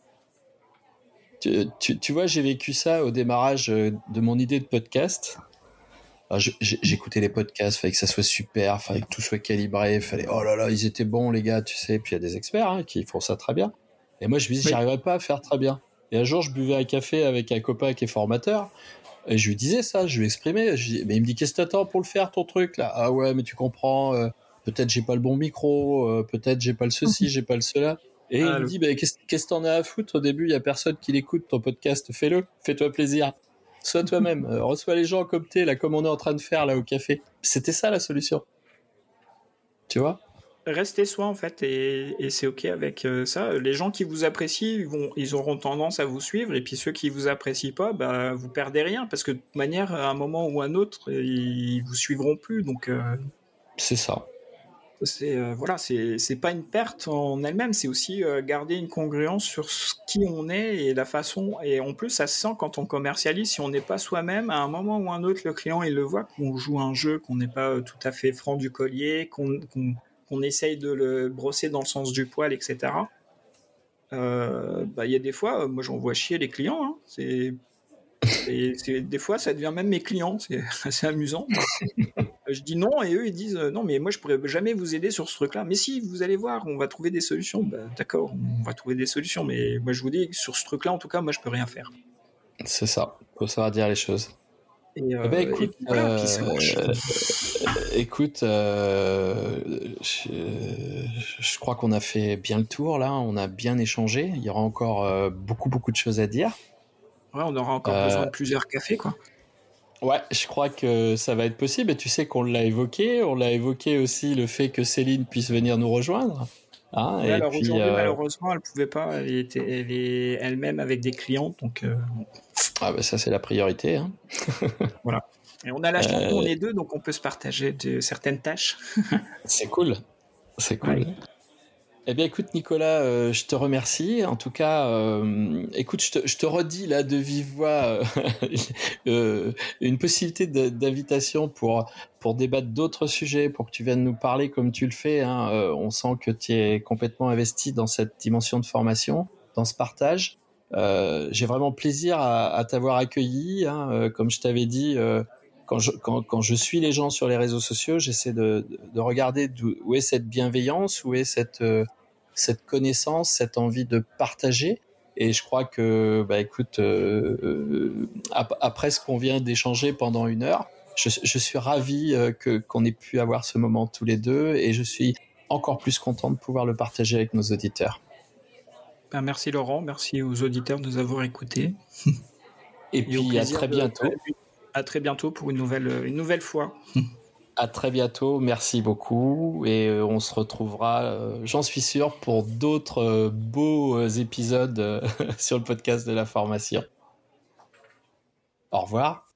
Tu, tu vois, j'ai vécu ça au démarrage euh, de mon idée de podcast. Ah, j'écoutais les podcasts, fallait que ça soit super, fallait que tout soit calibré, fallait oh là là, ils étaient bons les gars, tu sais. Puis il y a des experts hein, qui font ça très bien. Et moi je me dis, j'arriverai pas à faire très bien. Et un jour, je buvais un café avec un copain qui est formateur. Et je lui disais ça, je lui exprimais. Je mais il me dit, qu'est-ce que t'attends pour le faire ton truc là? Ah ouais, mais tu comprends. Euh, peut-être j'ai pas le bon micro, euh, peut-être j'ai pas le ceci, j'ai pas le cela. Et il ah, me dit, bah, qu'est-ce que t'en as à foutre Au début, il y a personne qui l'écoute ton podcast. Fais-le, fais-toi plaisir sois toi-même, euh, reçois les gens comme t'es, là, comme on est en train de faire là au café. C'était ça la solution. Tu vois? Restez soi en fait et, c'est ok avec euh, ça. Les gens qui vous apprécient, ils, vont, ils auront tendance à vous suivre et puis ceux qui vous apprécient pas, bah vous perdez rien parce que de toute manière, à un moment ou à un autre, ils vous suivront plus. Donc euh, c'est ça. C'est euh, voilà, c'est pas une perte en elle-même, c'est aussi euh, garder une congruence sur ce qui on est et la façon. Et en plus, ça se sent quand on commercialise. Si on n'est pas soi-même, à un moment ou un autre, le client il le voit qu'on joue un jeu, qu'on n'est pas euh, tout à fait franc du collier, qu'on qu'on essaye de le brosser dans le sens du poil, etc. Bah, il y a des fois, moi j'en vois chier les clients. Hein. c'est et des fois, ça devient même mes clients. C'est assez amusant. je dis non et eux ils disent non, mais moi je pourrais jamais vous aider sur ce truc-là. Mais si, vous allez voir, on va trouver des solutions. Bah, d'accord, on va trouver des solutions. Mais moi je vous dis sur ce truc-là, en tout cas, moi je peux rien faire. C'est ça. Faut savoir dire les choses. Et, euh, eh ben, écoute, écoute euh, je, je, crois qu'on a fait bien le tour là. On a bien échangé. Il y aura encore euh, beaucoup beaucoup de choses à dire on aura encore euh, besoin de plusieurs cafés, quoi. Ouais, je crois que ça va être possible. Et tu sais qu'on l'a évoqué. On l'a évoqué aussi le fait que Céline puisse venir nous rejoindre. Hein, alors aujourd'hui, euh, malheureusement, elle pouvait pas. Elle, était, elle est elle-même avec des clients, donc. Euh, ah bah ça c'est la priorité. Hein. voilà. Et on a la chance, on est deux, donc on peut se partager de certaines tâches. c'est cool. C'est cool. Eh bien, écoute, Nicolas, euh, je te remercie. En tout cas, euh, écoute, je te, je te, redis là de vive voix euh, une possibilité d'invitation pour pour débattre d'autres sujets, pour que tu viennes nous parler comme tu le fais. Hein. on sent que tu es complètement investi dans cette dimension de formation, dans ce partage. J'ai vraiment plaisir à, à t'avoir accueilli. Hein. comme je t'avais dit. Quand je, quand, quand je, suis les gens sur les réseaux sociaux, j'essaie de, de, regarder où est cette bienveillance, où est cette, cette connaissance, cette envie de partager. Et je crois que, bah, écoute, euh, euh, après ce qu'on vient d'échanger pendant une heure, je, suis ravi euh, que qu'on ait pu avoir ce moment tous les deux, et je suis encore plus content de pouvoir le partager avec nos auditeurs. Ben, merci Laurent, merci aux auditeurs de nous avoir écoutés. Et, puis à très bientôt. à très bientôt pour une nouvelle, une nouvelle fois. À très bientôt, merci beaucoup et euh, on se retrouvera, euh, j'en suis sûr, pour d'autres euh, beaux épisodes sur le podcast de la formation. Au revoir.